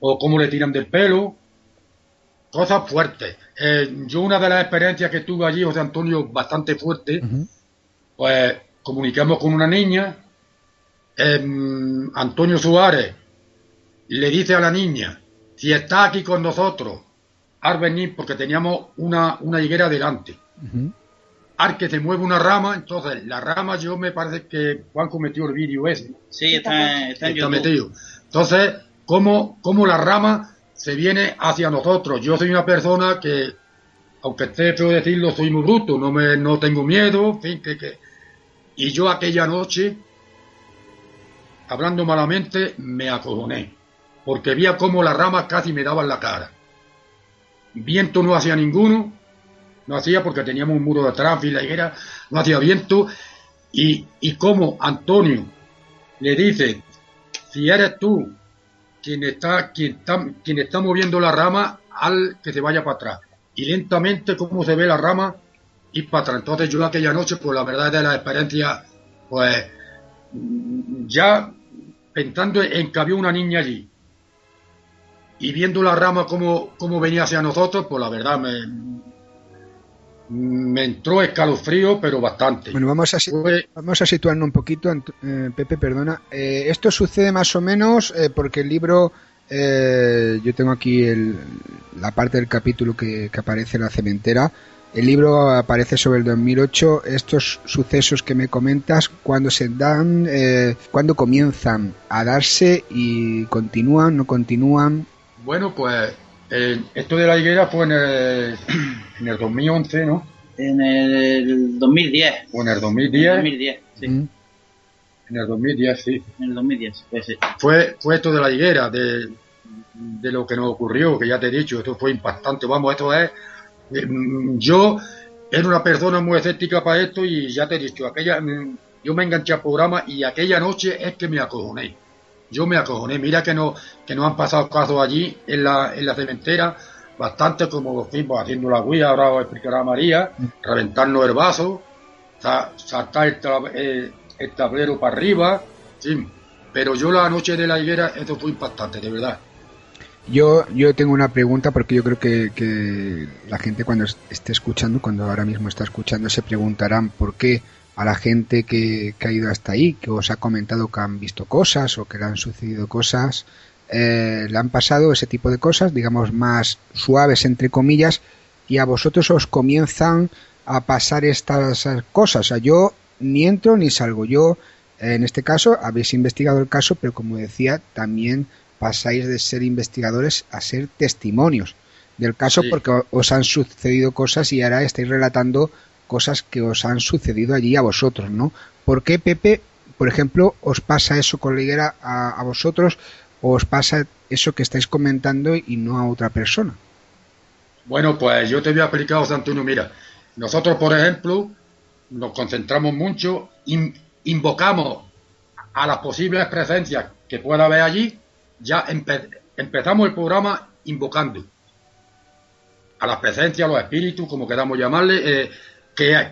o cómo le tiran del pelo cosas fuertes Eh, yo una de las experiencias que tuve allí José Antonio bastante fuerte pues comunicamos con una niña em, Antonio Suárez. Le dice a la niña si está aquí con nosotros al venir porque teníamos una, una higuera delante al que se mueve una rama, entonces la rama yo me parece que Juanjo metió el vídeo ese. Sí, está, está Está metido. Entonces, ¿cómo, cómo la rama se viene hacia nosotros? Yo soy una persona que, aunque esté feo decirlo, soy muy bruto, no me no tengo miedo, fin, que, que... Y yo aquella noche, hablando malamente, me acojoné, porque veía cómo la rama casi me daba en la cara. Viento no hacía ninguno, no hacía porque teníamos un muro de atrás y la higuera no hacía viento y, y como Antonio le dice, si eres tú quien está, quien está, quien está moviendo la rama, al que se vaya para atrás. Y lentamente, como se ve la rama, ir para atrás. Entonces yo aquella noche, pues la verdad de la experiencia, pues ya pensando en que había una niña allí y viendo la rama como, como venía hacia nosotros, pues la verdad me, me entró escalofrío, pero bastante. Bueno, vamos a, vamos a situarnos un poquito, eh, Pepe, perdona. Eh, esto sucede más o menos eh, porque el libro, yo tengo aquí el, la parte del capítulo que, que, aparece en la cementera. El libro aparece sobre el 2008. Estos sucesos que me comentas, cuando se dan, cuando comienzan a darse y continúan, no continúan. Bueno, pues esto de la higuera fue en el, en el 2011, ¿no? En el 2010. O en el 2010. En el 2010, sí. En el 2010, sí. En el 2010, pues sí. Fue, fue esto de la higuera, de, de lo que nos ocurrió, que ya te he dicho, esto fue impactante. Vamos, esto es... Eh, yo era una persona muy escéptica para esto y ya te he dicho, aquella, yo me enganché al programa y aquella noche es que me acojoné yo me acojoné. Mira que no, que no han pasado casos allí en la, en la cementera, bastante como los tipos haciendo la guía, ahora os explicará María, reventarnos el vaso, saltar el, el, tablero para arriba, sí. Pero yo la noche de la higuera, eso fue impactante, de verdad. Yo, yo tengo una pregunta porque yo creo que, que la gente cuando esté escuchando, cuando ahora mismo está escuchando, se preguntarán por qué a la gente que, ha ido hasta ahí, que os ha comentado que han visto cosas o que le han sucedido cosas, eh, le han pasado ese tipo de cosas, digamos, más suaves, entre comillas, y a vosotros os comienzan a pasar estas cosas. O sea, yo ni entro ni salgo. Yo, en este caso, habéis investigado el caso, pero como decía, también pasáis de ser investigadores a ser testimonios del caso porque os han sucedido cosas y ahora estáis relatando cosas que os han sucedido allí a vosotros, ¿no? ¿Por qué, Pepe, por ejemplo, os pasa eso con Liguera a, vosotros o os pasa eso que estáis comentando y no a otra persona? Bueno, pues yo te voy a explicar, José Antonio, mira, nosotros, por ejemplo, nos concentramos mucho, invocamos a las posibles presencias que pueda haber allí, ya empezamos el programa invocando a las presencias, a los espíritus, como queramos llamarle, eh,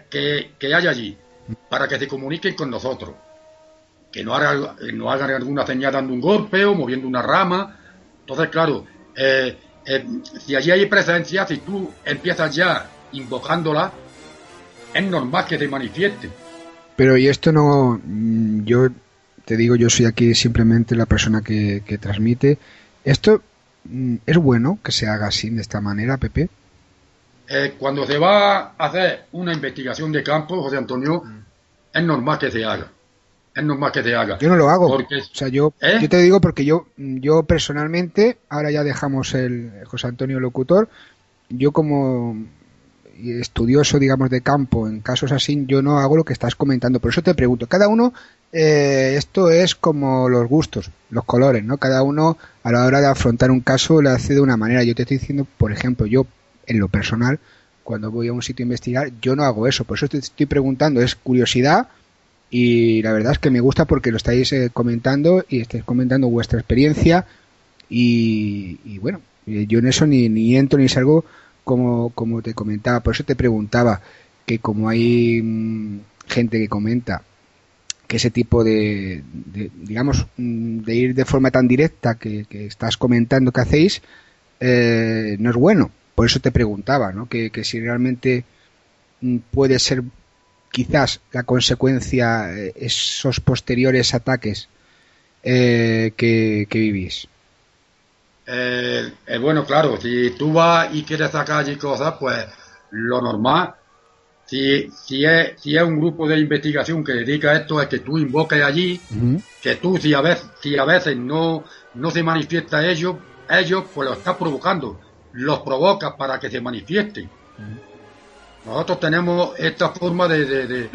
que, que, hay allí para que se comuniquen con nosotros. Que no hagan alguna señal dando un golpe o moviendo una rama. Entonces, claro, eh, eh, si allí hay presencia, si tú empiezas ya invocándola, es normal que se manifieste. Pero y esto no, mm, yo te digo, yo soy aquí simplemente la persona que, que transmite. Esto mm, es bueno que se haga así, de esta manera, Pepe. Eh, cuando se va a hacer una investigación de campo, José Antonio, es normal que se haga. Es normal que se haga. Yo no lo hago. o sea, yo, ¿Eh? yo te digo porque yo, yo personalmente, ahora ya dejamos el José Antonio locutor, yo como estudioso, digamos, de campo, en casos así, yo no hago lo que estás comentando. Por eso te pregunto, cada uno, eh, esto es como los gustos, los colores, ¿no? Cada uno a la hora de afrontar un caso lo hace de una manera. Yo te estoy diciendo, por ejemplo, yo en lo personal, cuando voy a un sitio a investigar, yo no hago eso. Por eso te estoy preguntando, es curiosidad y la verdad es que me gusta porque lo estáis eh, comentando y estáis comentando vuestra experiencia y, bueno, eh, yo en eso ni, ni entro ni salgo como, como te comentaba. Por eso te preguntaba que como hay mm, gente que comenta que ese tipo de, digamos, mm, de ir de forma tan directa que, estás comentando que hacéis, eh, no es bueno. Por eso te preguntaba, ¿no? Que, si realmente mm, puede ser quizás la consecuencia eh, esos posteriores ataques eh, que, vivís. Eh, bueno, claro, si tú vas y quieres sacar allí cosas, pues lo normal, si, si, es, si es un grupo de investigación que dedica a esto, es que tú invoques allí, que tú si a veces, si a veces no, no se manifiesta ellos, ellos pues lo estás provocando los provoca para que se manifiesten. Nosotros tenemos esta forma de,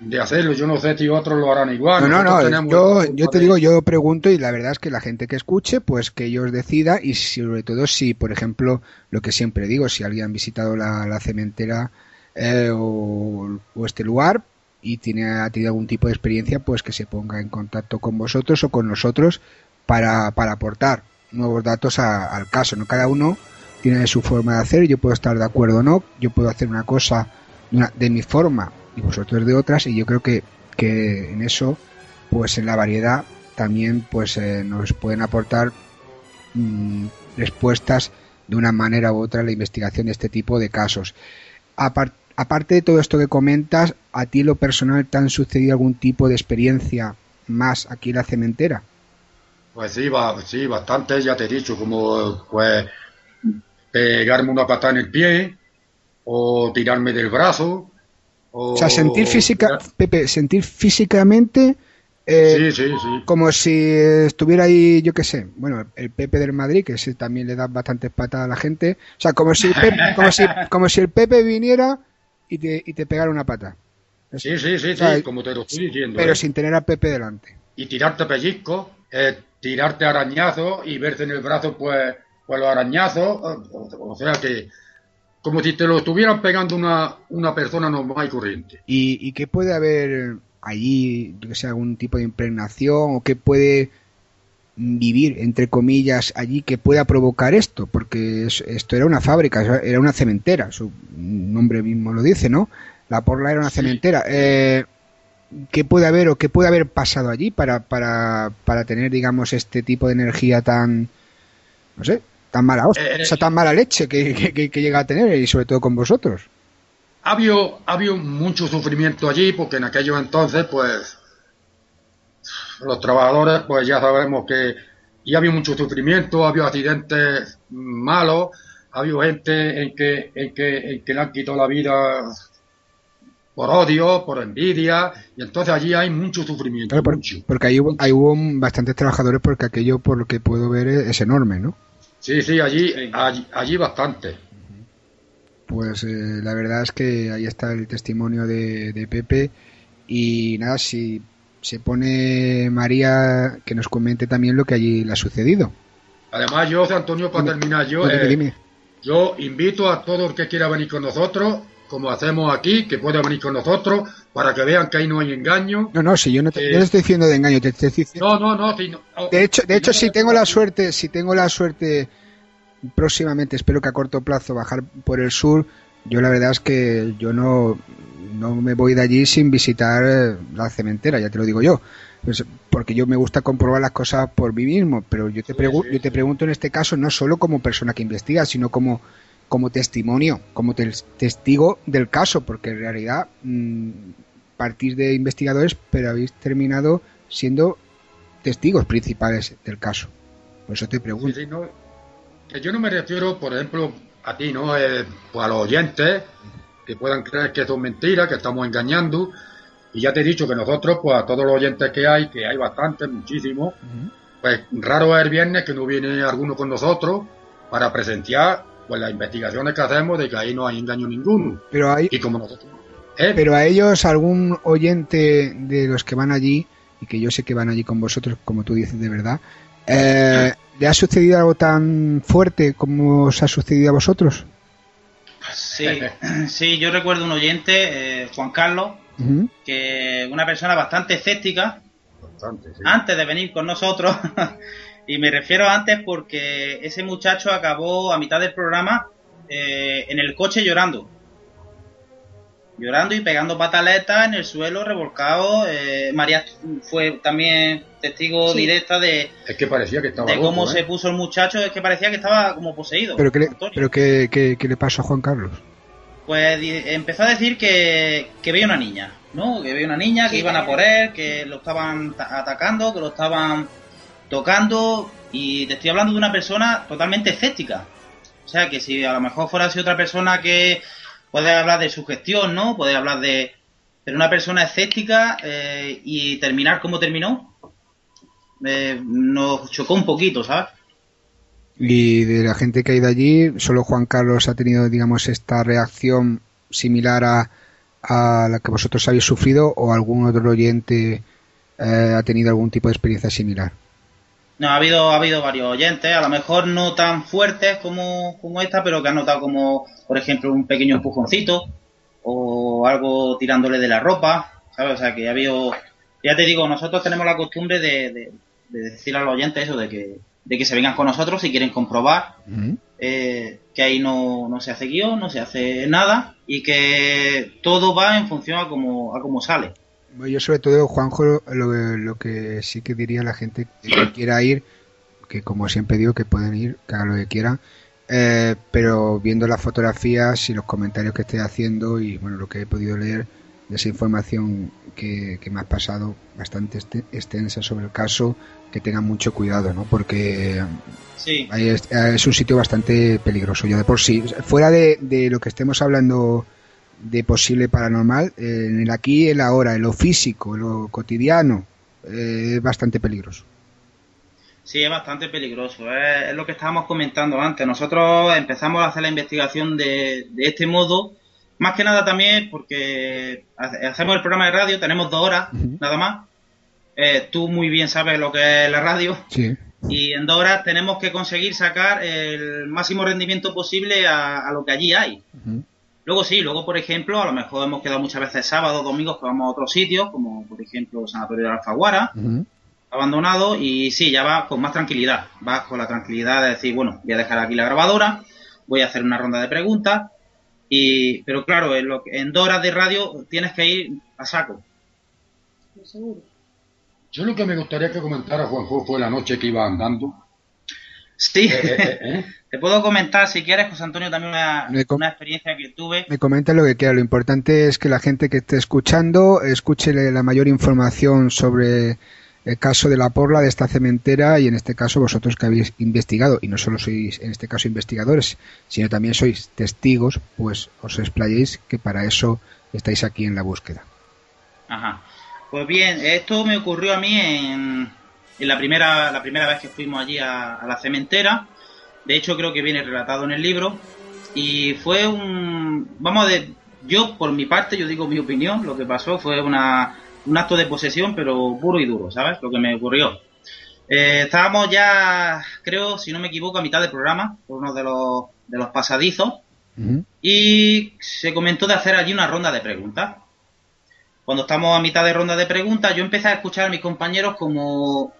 de, hacerlo. Yo no sé si otros lo harán igual. No, no, no. Yo, yo te digo, yo pregunto y la verdad es que la gente que escuche, pues que ellos decida y sobre todo si, por ejemplo, lo que siempre digo, si alguien ha visitado la, la cementera eh, o, este lugar, y tiene, ha tenido algún tipo de experiencia, pues que se ponga en contacto con vosotros o con nosotros para, para aportar nuevos datos al caso. ¿no? Cada uno tiene su forma de hacer, yo puedo estar de acuerdo o no, yo puedo hacer una cosa de, mi forma y vosotros de otras, y yo creo que, que en eso, pues en la variedad también pues eh, nos pueden aportar mm, respuestas de una manera u otra a la investigación de este tipo de casos. aparte de todo esto que comentas, ¿a ti lo personal te han sucedido algún tipo de experiencia más aquí en la cementera? Pues sí, sí, bastante, ya te he dicho, como pues pegarme una patada en el pie o tirarme del brazo. O, sea, sentir física, Pepe, sentir físicamente eh, sí, sí, sí. como si estuviera ahí, yo qué sé, bueno, el Pepe del Madrid, que ese también le da bastantes patadas a la gente. O sea, como si el Pepe, [laughs] como si, como si el Pepe viniera y te, y te pegara una pata. Sí, sí, sí, sí, como te lo estoy diciendo. Pero ¿eh? sin tener a Pepe delante. Y tirarte pellizco, eh, tirarte arañazos y verse en el brazo, pues, pues los arañazos. O, sea que, como si te lo estuvieran pegando una, una persona normal y corriente. ¿Y, y qué puede haber allí, yo que sé, algún tipo de impregnación o qué puede vivir, entre comillas, allí que pueda provocar esto? Porque esto era una fábrica, era una cementera, su nombre mismo lo dice, ¿no? La Porla era una cementera. Eh, ¿Qué puede haber o qué puede haber pasado allí para, para, para tener, digamos, este tipo de energía tan, no sé, tan mala, o sea, eh, tan mala leche que, que, llega a tener y sobre todo con vosotros? Ha habido, ha habido mucho sufrimiento allí porque en aquellos entonces, pues, los trabajadores, pues ya sabemos que y ha habido mucho sufrimiento, ha habido accidentes malos, ha habido gente en que, en que, en que le han quitado la vida por odio, por envidia, y entonces allí hay mucho sufrimiento. Porque ahí hubo, hubo bastantes trabajadores porque aquello, por lo que puedo ver, es, enorme, ¿no? Sí, sí, allí, allí, bastante. Pues eh, la verdad es que ahí está el testimonio de, Pepe y nada, si se pone María que nos comente también lo que allí le ha sucedido. Además yo, José Antonio, para terminar, yo, eh, yo invito a todo el que quiera venir con nosotros como hacemos aquí, que pueda venir con nosotros para que vean que ahí no hay engaño. No, no, si yo no te, estoy diciendo de engaño, te, estoy diciendo... No, no, no. Oh, de hecho, de hecho, si tengo la suerte, si tengo la suerte próximamente, espero que a corto plazo bajar por el sur, yo la verdad es que yo no, no me voy de allí sin visitar la cementera, ya te lo digo yo. Pues, porque yo me gusta comprobar las cosas por mí mismo, pero yo te, yo te pregunto en este caso no solo como persona que investiga, sino como como testimonio, como testigo del caso, porque en realidad mmm, partís de investigadores, pero habéis terminado siendo testigos principales del caso. Por eso te pregunto. yo no me refiero, por ejemplo, a ti, ¿no? Eh, pues a los oyentes que puedan creer que esto es mentira, que estamos engañando. Y ya te he dicho que nosotros, pues a todos los oyentes que hay, que hay bastantes, muchísimos, pues raro es el viernes que no viene alguno con nosotros para presenciar pues las investigaciones que hacemos de que ahí no hay engaño ninguno. Pero hay, y como nosotros, ¿eh? Pero a ellos, algún oyente de los que van allí, y que yo sé que van allí con vosotros, como tú dices de verdad, eh, ¿le ha sucedido algo tan fuerte como os ha sucedido a vosotros? Sí, sí yo recuerdo un oyente, eh, Juan Carlos, que una persona bastante escéptica, antes de venir con nosotros, Y me refiero antes porque ese muchacho acabó a mitad del programa eh, en el coche llorando. Llorando y pegando pataletas en el suelo, revolcado. Eh, María fue también testigo directa de, es que parecía que estaba de cómo ¿eh? se puso el muchacho. Es que parecía que estaba como poseído. ¿Pero qué le, pero qué, qué, le pasó a Juan Carlos? Pues empezó a decir que, que veía una niña, ¿no? Que veía una niña, que iban a por él, que lo estaban atacando, que lo estaban tocando y te estoy hablando de una persona totalmente escéptica. O sea, que si a lo mejor fuera así otra persona que puede hablar de su gestión, ¿no? Puede hablar de... Pero una persona escéptica eh, y terminar como terminó, eh, nos chocó un poquito, ¿sabes? Y de la gente que ha ido allí, solo Juan Carlos ha tenido, digamos, esta reacción similar a, a la que vosotros habéis sufrido o algún otro oyente eh, ha tenido algún tipo de experiencia similar. No, ha habido, ha habido varios oyentes, a lo mejor no tan fuertes como, como esta, pero que han notado como, por ejemplo, un pequeño empujoncito o algo tirándole de la ropa. ¿sabes? O sea, que ya vio, ya te digo, nosotros tenemos la costumbre de, de, de decir a los oyentes eso, de que, de que se vengan con nosotros si quieren comprobar eh, que ahí no, no se hace guion, no se hace nada y que todo va en función a cómo, a cómo sale. Bueno, yo sobre todo, Juanjo, lo, lo que sí que diría a la gente que [coughs] quiera ir, que como siempre digo, que pueden ir, que hagan lo que quieran, eh, pero viendo las fotografías y los comentarios que estoy haciendo y bueno, lo que he podido leer de esa información que, que me has pasado, bastante este- extensa sobre el caso, que tengan mucho cuidado, ¿no? Porque Sí. es, es un sitio bastante peligroso ya de por sí. Fuera de, de lo que estemos hablando de posible paranormal, eh, en el aquí, el ahora, en lo físico, en lo cotidiano, eh, es bastante peligroso. Sí, es bastante peligroso. Es, es lo que estábamos comentando antes. Nosotros empezamos a hacer la investigación de, de este modo, más que nada también porque hace- hacemos el programa de radio, tenemos dos horas, nada más. Eh, tú muy bien sabes lo que es la radio. Sí. Y en dos horas tenemos que conseguir sacar el máximo rendimiento posible a, a lo que allí hay. Luego sí, luego por ejemplo, a lo mejor hemos quedado muchas veces sábados, domingos que vamos a otros sitios, como por ejemplo Sanatorio de la Alfaguara, abandonado, y sí, ya vas con más tranquilidad. Vas con la tranquilidad de decir, bueno, voy a dejar aquí la grabadora, voy a hacer una ronda de preguntas, y pero claro, en, lo que- en dos horas de radio tienes que ir a saco. Yo lo que me gustaría que comentara Juanjo fue la noche que iba andando. Sí, Eh, eh, eh. [laughs] te puedo comentar si quieres, José Antonio, también una, una experiencia que tuve. Me comenta lo que quiera. Lo importante es que la gente que esté escuchando escuche la mayor información sobre el caso de la porla de esta cementera y en este caso vosotros que habéis investigado y no solo sois en este caso investigadores, sino también sois testigos, pues os explayéis que para eso estáis aquí en la búsqueda. Ajá. Pues bien, esto me ocurrió a mí en, en la primera la primera vez que fuimos allí a, a la cementera. De hecho, creo que viene relatado en el libro. Y fue un. Vamos de. Yo, por mi parte, yo digo mi opinión. Lo que pasó fue una, un acto de posesión, pero puro y duro, ¿sabes? Lo que me ocurrió. Eh, estábamos ya, creo, si no me equivoco, a mitad del programa, por uno de los, de los pasadizos. Y se comentó de hacer allí una ronda de preguntas. Cuando estamos a mitad de ronda de preguntas, yo empecé a escuchar a mis compañeros como,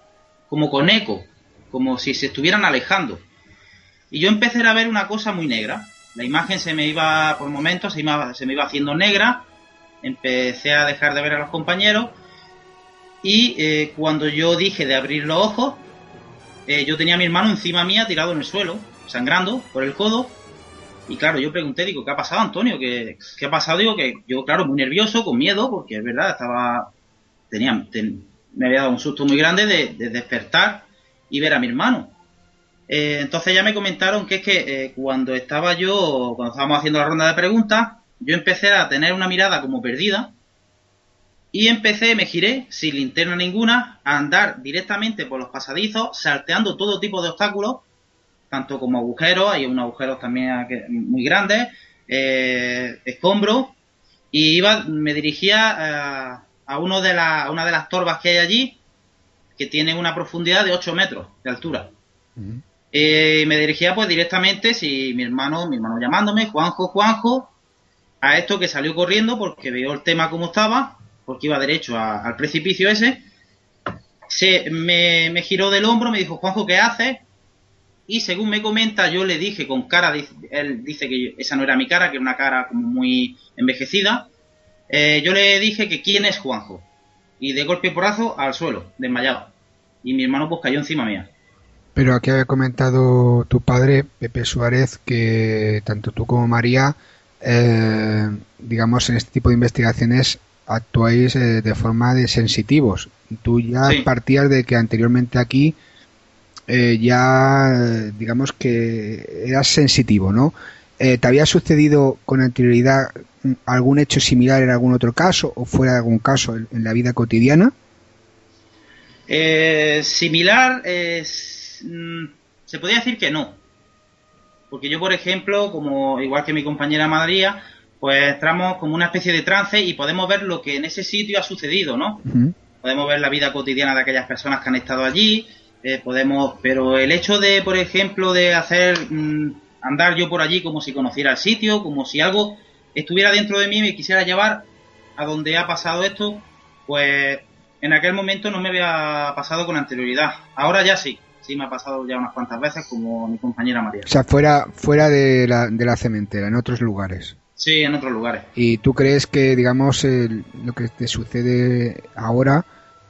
como con eco, como si se estuvieran alejando. Y yo empecé a ver una cosa muy negra. La imagen se me iba, por momentos, se, iba- se me iba haciendo negra. Empecé a dejar de ver a los compañeros. Y eh, cuando yo dije de abrir los ojos, eh, yo tenía a mi hermano encima mía tirado en el suelo, sangrando por el codo. Y claro, yo pregunté, digo, ¿qué ha pasado, Antonio? ¿Qué, ha pasado? Digo, que yo, claro, muy nervioso, con miedo, porque es verdad, estaba. Tenía, ten- me había dado un susto muy grande de, de despertar y ver a mi hermano. Eh, entonces ya me comentaron que es que eh, cuando estaba yo, cuando estábamos haciendo la ronda de preguntas, yo empecé a tener una mirada como perdida y empecé, me giré, sin linterna ninguna, a andar directamente por los pasadizos, salteando todo tipo de obstáculos, tanto como agujeros, hay unos agujeros también muy grandes, eh, escombros, y iba, me dirigía a, uno de la, a una de las torbas que hay allí, que tiene una profundidad de 8 metros de altura. Eh, me dirigía pues directamente, si mi hermano, mi hermano llamándome, Juanjo, Juanjo, a esto que salió corriendo porque vio el tema como estaba, porque iba derecho a- al precipicio ese. Se me, me giró del hombro, me dijo, Juanjo, ¿qué haces? Y según me comenta, yo le dije con cara, él dice que esa no era mi cara, que era una cara como muy envejecida. Eh, yo le dije que quién es Juanjo. Y de golpe y porrazo al suelo, desmayado. Y mi hermano pues cayó encima mía. Pero aquí había comentado tu padre, Pepe Suárez, que tanto tú como María, eh, digamos, en este tipo de investigaciones actuáis eh, de forma de sensitivos. Tú ya Sí. partías de que anteriormente aquí eh, ya, digamos que eras sensitivo, ¿no? Eh, ¿Te había sucedido con anterioridad algún hecho similar en algún otro caso o fuera de algún caso en, en la vida cotidiana? Eh, similar, mm, se podría decir que no. Porque yo, por ejemplo, como igual que mi compañera María, pues entramos como una especie de trance y podemos ver lo que en ese sitio ha sucedido, ¿no? Podemos ver la vida cotidiana de aquellas personas que han estado allí, eh, podemos, pero el hecho de, por ejemplo, de hacer mm, andar yo por allí como si conociera el sitio, como si algo estuviera dentro de mí y me quisiera llevar a donde ha pasado esto, Pues en aquel momento no me había pasado con anterioridad. Ahora ya sí. Sí me ha pasado ya unas cuantas veces como mi compañera María. O sea, fuera, fuera de, la, de la cementera, en otros lugares. Sí, en otros lugares. ¿Y tú crees que, digamos, el- lo que te sucede ahora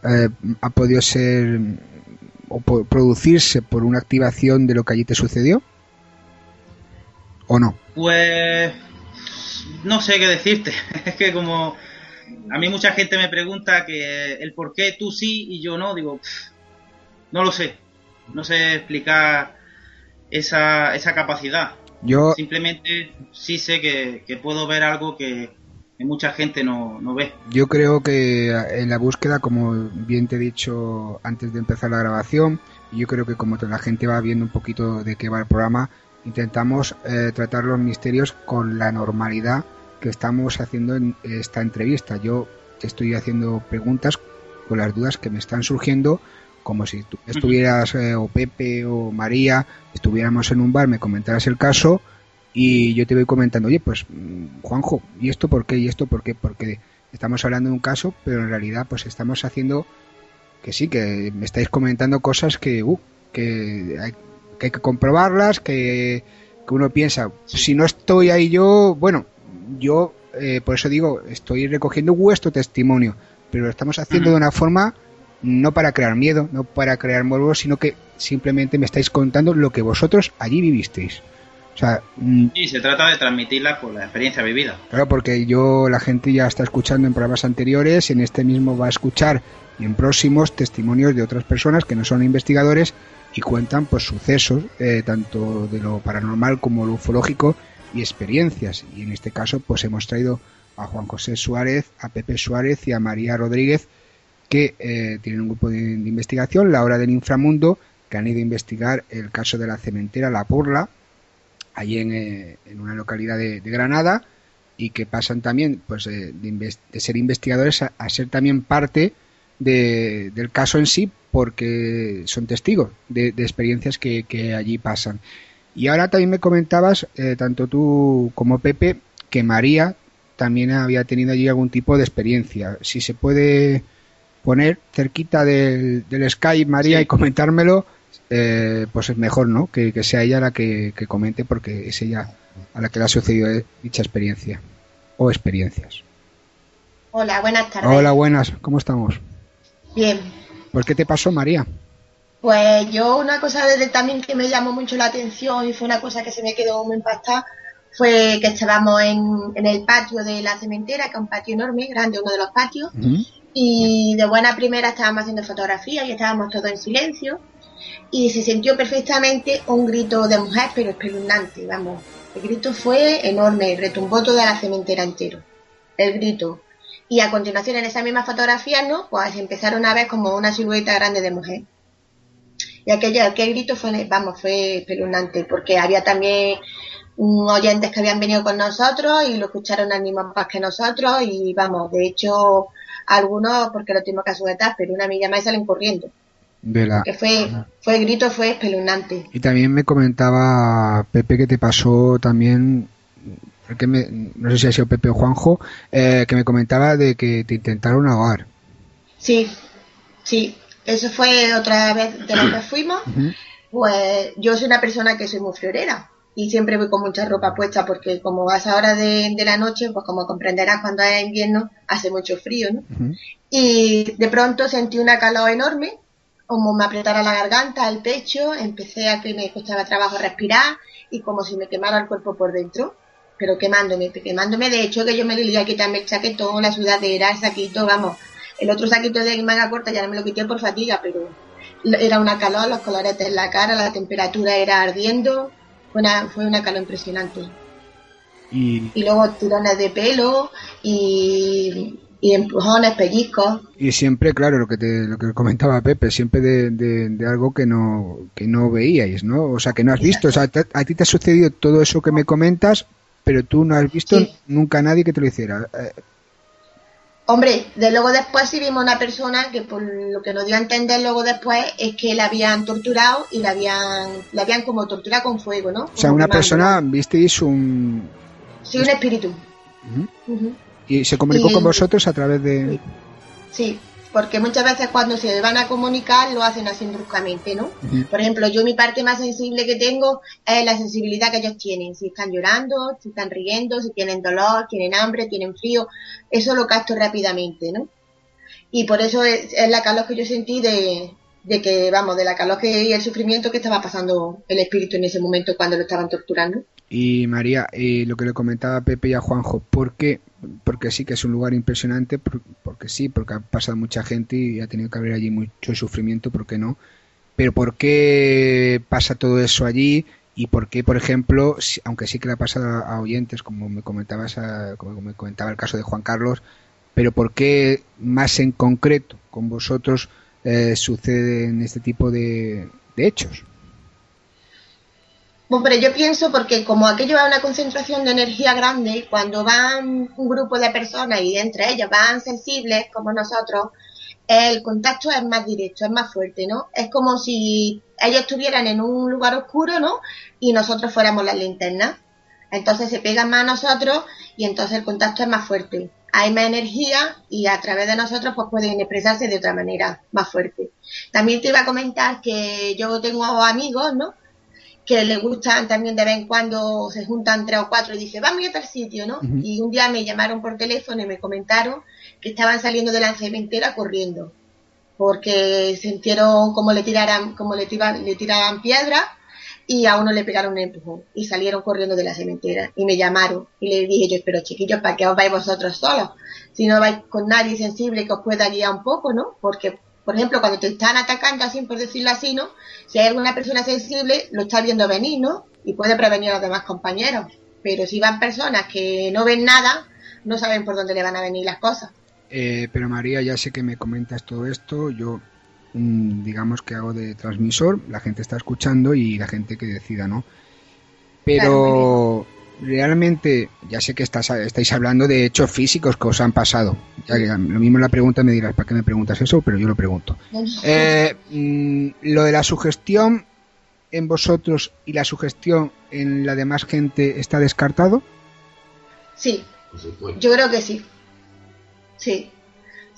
eh, ha podido ser o po- producirse por una activación de lo que allí te sucedió? ¿O no? Pues no sé qué decirte. [laughs] Es que como a mí mucha gente me pregunta que el por qué tú sí y yo no, digo, "Pff, no lo sé. No sé explicar esa, esa capacidad. Yo, Simplemente sí sé que, que puedo ver algo que, que mucha gente no, no ve. yo creo que en la búsqueda, como bien te he dicho antes de empezar la grabación, yo creo que como la gente va viendo un poquito de qué va el programa, intentamos eh, tratar los misterios con la normalidad que estamos haciendo en esta entrevista. Yo te estoy haciendo preguntas con las dudas que me están surgiendo, como si tú estuvieras, eh, o Pepe o María, estuviéramos en un bar, me comentaras el caso y yo te voy comentando, oye, pues mm, Juanjo, ¿y esto por qué? ¿Y esto por qué? Porque estamos hablando de un caso, pero en realidad pues estamos haciendo que sí, que me estáis comentando cosas que, uh, que, hay, que hay que comprobarlas, que, que uno piensa, si no estoy ahí yo, bueno, yo eh, por eso digo, estoy recogiendo vuestro testimonio, pero lo estamos haciendo de una forma no para crear miedo, no para crear morbo, sino que simplemente me estáis contando lo que vosotros allí vivisteis. O sea, mm, Y se trata de transmitirla con la experiencia vivida. Claro, porque yo, la gente ya está escuchando en programas anteriores, en este mismo va a escuchar y en próximos testimonios de otras personas que no son investigadores y cuentan pues sucesos, eh, tanto de lo paranormal como lo ufológico y experiencias. Y en este caso pues hemos traído a Juan José Suárez, a Pepe Suárez y a María Rodríguez que eh, tienen un grupo de, investigación, la hora del inframundo, que han ido a investigar el caso de la cementera La Porla, allí en, eh, en una localidad de, Granada, y que pasan también pues de, de ser investigadores a, a ser también parte de- del caso en sí, porque son testigos de, de experiencias que, que allí pasan. Y ahora también me comentabas, eh, tanto tú como Pepe, que María también había tenido allí algún tipo de experiencia. Si se puede poner cerquita del, del Skype, María, Sí. y comentármelo, eh, pues es mejor, ¿no? Que, que sea ella la que, que comente, porque es ella a la que le ha sucedido eh, dicha experiencia o experiencias. Hola, buenas tardes. Hola, buenas, ¿cómo estamos? Bien. ¿Por qué te pasó, María? Pues yo una cosa desde también que me llamó mucho la atención y fue una cosa que se me quedó muy impactada fue que estábamos en, en el patio de la cementera, que es un patio enorme, grande, uno de los patios, y de buena primera estábamos haciendo fotografías y estábamos todos en silencio y se sintió perfectamente un grito de mujer, pero espeluznante, vamos. El grito fue enorme, retumbó toda la cementera entero. El grito. Y a continuación en esa misma fotografía, ¿no? Pues empezaron a ver como una silueta grande de mujer. Y aquella, aquel grito fue, vamos, fue espeluznante, porque había también oyentes que habían venido con nosotros y lo escucharon al mismo más que nosotros y vamos, de hecho, algunos porque lo tuvimos que sujetar, pero una amiga más salen corriendo. De la... Que fue, fue el grito, fue espeluznante. Y también me comentaba Pepe que te pasó también, que me- no sé si ha sido Pepe o Juanjo, eh, que me comentaba de que te intentaron ahogar. Sí, sí, eso fue otra vez de lo que fuimos. Pues yo soy una persona que soy muy florera y siempre voy con mucha ropa puesta porque como a esa hora de, de la noche, pues como comprenderás cuando es invierno hace mucho frío, ¿no? Y de pronto sentí una calor enorme, como me apretara la garganta, el pecho, empecé a que me costaba trabajo respirar y como si me quemara el cuerpo por dentro, pero quemándome, quemándome, de hecho que yo me lié a quitarme el chaquetón, la sudadera, el saquito, vamos, el otro saquito de manga corta ya no me lo quité por fatiga, pero era una calor, los coloretes en la cara, la temperatura era ardiendo, fue una, fue una calor impresionante Y, y luego tirones de pelo y, y empujones, pellizcos. y siempre, claro, lo que te, lo que comentaba Pepe, siempre de, de- de algo que no, que no veíais, ¿no? O sea, que no has visto. O sea, te- a ti te ha sucedido todo eso que me comentas, pero tú no has visto Sí. nunca a nadie que te lo hiciera. Eh, Hombre, de luego después sí vimos una persona que por lo que nos dio a entender luego después es que la habían torturado y la habían, la habían como torturado con fuego, ¿no? o sea, una persona, visteis un... Sí, un espíritu. Y se comunicó Y- con vosotros a través de... Sí, porque muchas veces cuando se van a comunicar lo hacen así bruscamente, ¿no? Por ejemplo, yo mi parte más sensible que tengo es la sensibilidad que ellos tienen, si están llorando, si están riendo, si tienen dolor, tienen hambre, tienen frío, eso lo capto rápidamente, ¿no? Y por eso es, la calor que yo sentí de, de que, vamos, de la calor que, y el sufrimiento que estaba pasando el espíritu en ese momento cuando lo estaban torturando. Y María, eh, lo que le comentaba a Pepe y a Juanjo, ¿por qué? Porque sí que es un lugar impresionante, porque sí, porque ha pasado mucha gente y ha tenido que haber allí mucho sufrimiento, ¿por qué no? Pero ¿por qué pasa todo eso allí? Y por qué, por ejemplo, aunque sí que le ha pasado a oyentes, como me comentabas, como me comentaba el caso de Juan Carlos, pero por qué más en concreto con vosotros eh, suceden este tipo de hechos? Hombre, yo pienso porque como aquello va a una concentración de energía grande, cuando van un grupo de personas y entre ellos van sensibles como nosotros, el contacto es más directo, es más fuerte, ¿no? Es como si ellos estuvieran en un lugar oscuro, ¿no? Y nosotros fuéramos las linternas. Entonces se pegan más a nosotros y entonces el contacto es más fuerte. Hay más energía y a través de nosotros pues pueden expresarse de otra manera más fuerte. También te iba a comentar que yo tengo amigos, ¿no? Que le gustan también de vez en cuando se juntan tres o cuatro y dice, vamos a tal sitio, ¿no? Y un día me llamaron por teléfono y me comentaron que estaban saliendo de la cementera corriendo, porque sintieron como le tiraran, como le, tiraban, le tiraban piedras y a uno le pegaron un empujón y salieron corriendo de la cementera y me llamaron y le dije yo, pero chiquillos, ¿para qué os vais vosotros solos? Si no vais con nadie sensible que os pueda guiar un poco, ¿no? Porque por ejemplo, cuando te están atacando, así por decirlo así, ¿no? Si hay alguna persona sensible, lo está viendo venir, ¿no? Y puede prevenir a los demás compañeros. Pero si van personas que no ven nada, no saben por dónde le van a venir las cosas. Eh, pero María, ya sé que me comentas todo esto, yo mm, digamos que hago de transmisor, la gente está escuchando y la gente que decida, ¿no? Pero realmente, ya sé que estás, estáis hablando de hechos físicos que os han pasado. Ya lo mismo la pregunta me dirás, ¿para qué me preguntas eso? Pero yo lo pregunto. [laughs] Eh, mm, lo de la sugestión en vosotros y la sugestión en la demás gente está descartado? Sí, yo creo que sí. Sí.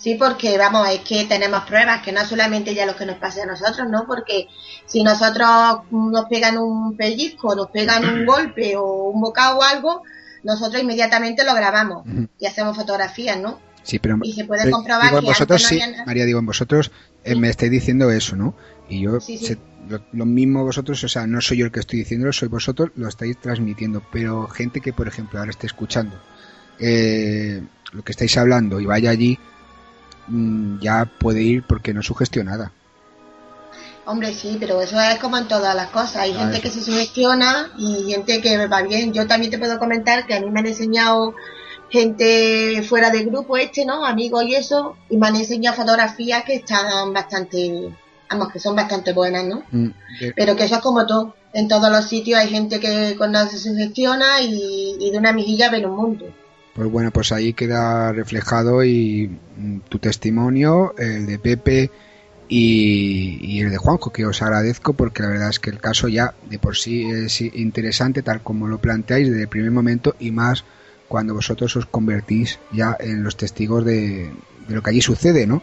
Sí, porque vamos, es que tenemos pruebas, que no solamente ya lo que nos pase a nosotros, ¿no? Porque si nosotros nos pegan un pellizco, nos pegan un [clears throat] golpe o un bocado o algo, nosotros inmediatamente lo grabamos y hacemos fotografías, ¿no? Sí, pero y se puede comprobar que vosotros sí, María, digo en vosotros eh, me estáis diciendo eso, ¿no? Y yo lo, mismo vosotros, o sea, no soy yo el que estoy diciéndolo, soy vosotros, lo estáis transmitiendo, pero gente que por ejemplo ahora esté escuchando eh, lo que estáis hablando y vaya allí ya puede ir porque no es sugestionada. Hombre, sí, pero eso es como en todas las cosas. Hay ah, gente que se sugestiona y gente que va bien. Yo también te puedo comentar que a mí me han enseñado gente fuera del grupo este, ¿no? Amigos y eso, y me han enseñado fotografías que están bastante, vamos, que son bastante buenas, ¿no? Mm, pero que eso es como todo. En todos los sitios hay gente que cuando se sugestiona y, y de una mejilla ven un mundo. Pues bueno, pues ahí queda reflejado y mm, tu testimonio, el de Pepe y, el de Juanjo, que os agradezco porque la verdad es que el caso ya de por sí es interesante tal como lo planteáis desde el primer momento y más cuando vosotros os convertís ya en los testigos de, lo que allí sucede, ¿no?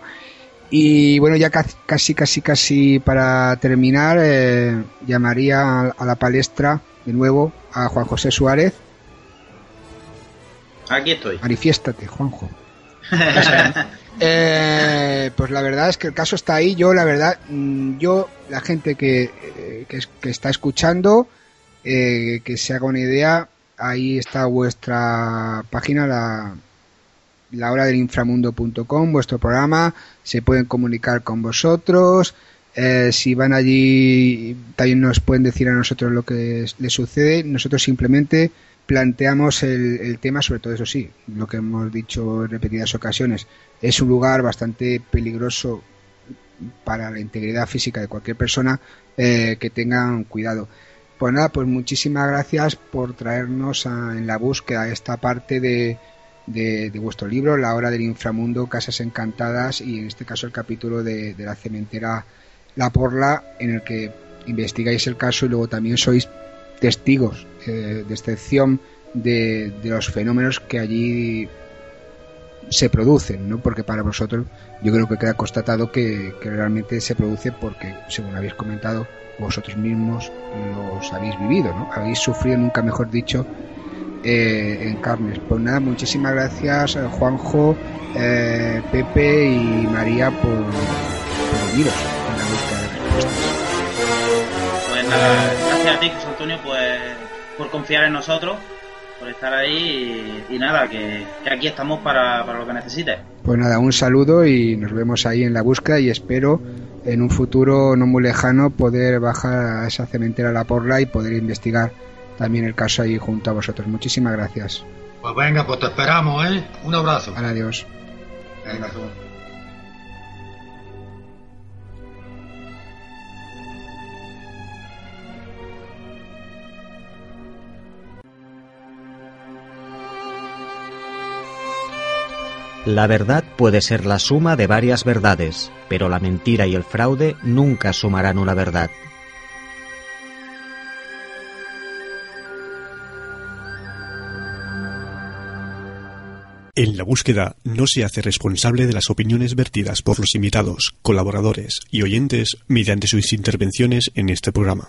Y bueno, ya casi, casi, casi para terminar, eh, llamaría a la palestra de nuevo a Juan José Suárez Aquí estoy. Manifiéstate, Juanjo. [laughs] Eh, pues la verdad es que el caso está ahí. Yo, la verdad, mm, yo, la gente que, eh, que, está escuchando, eh, que se haga una idea, ahí está vuestra página, la, la hora del inframundo.com, vuestro programa, se pueden comunicar con vosotros. si van allí, también nos pueden decir a nosotros lo que les sucede. Nosotros simplemente planteamos el, tema, sobre todo eso sí, lo que hemos dicho en repetidas ocasiones, es un lugar bastante peligroso para la integridad física de cualquier persona, eh, que tengan cuidado. Pues nada, pues muchísimas gracias por traernos en la búsqueda esta parte de, de, vuestro libro, La Hora del Inframundo, Casas Encantadas y en este caso el capítulo de, de la cementera La Porla, en el que investigáis el caso y luego también sois testigos eh, de excepción de, los fenómenos que allí se producen, ¿no? Porque para vosotros yo creo que queda constatado que, que realmente se produce porque, según habéis comentado, vosotros mismos los habéis vivido, ¿no? Habéis sufrido, nunca mejor dicho, eh, en carnes. Pues nada, muchísimas gracias eh, Juanjo, eh, Pepe y María por, por uniros en la búsqueda de respuestas. Pues gracias a ti, José Antonio, pues por confiar en nosotros, por estar ahí y, y nada, que, que aquí estamos para, para lo que necesites. Pues nada, un saludo y nos vemos ahí en la búsqueda y espero en un futuro no muy lejano poder bajar a esa cementera La Porla y poder investigar también el caso ahí junto a vosotros. Muchísimas gracias. Pues venga, pues te esperamos, ¿eh? Un abrazo. Adiós. Venga, tú. La verdad puede ser la suma de varias verdades, pero la mentira y el fraude nunca sumarán una verdad. En la búsqueda no se hace responsable de las opiniones vertidas por los invitados, colaboradores y oyentes mediante sus intervenciones en este programa.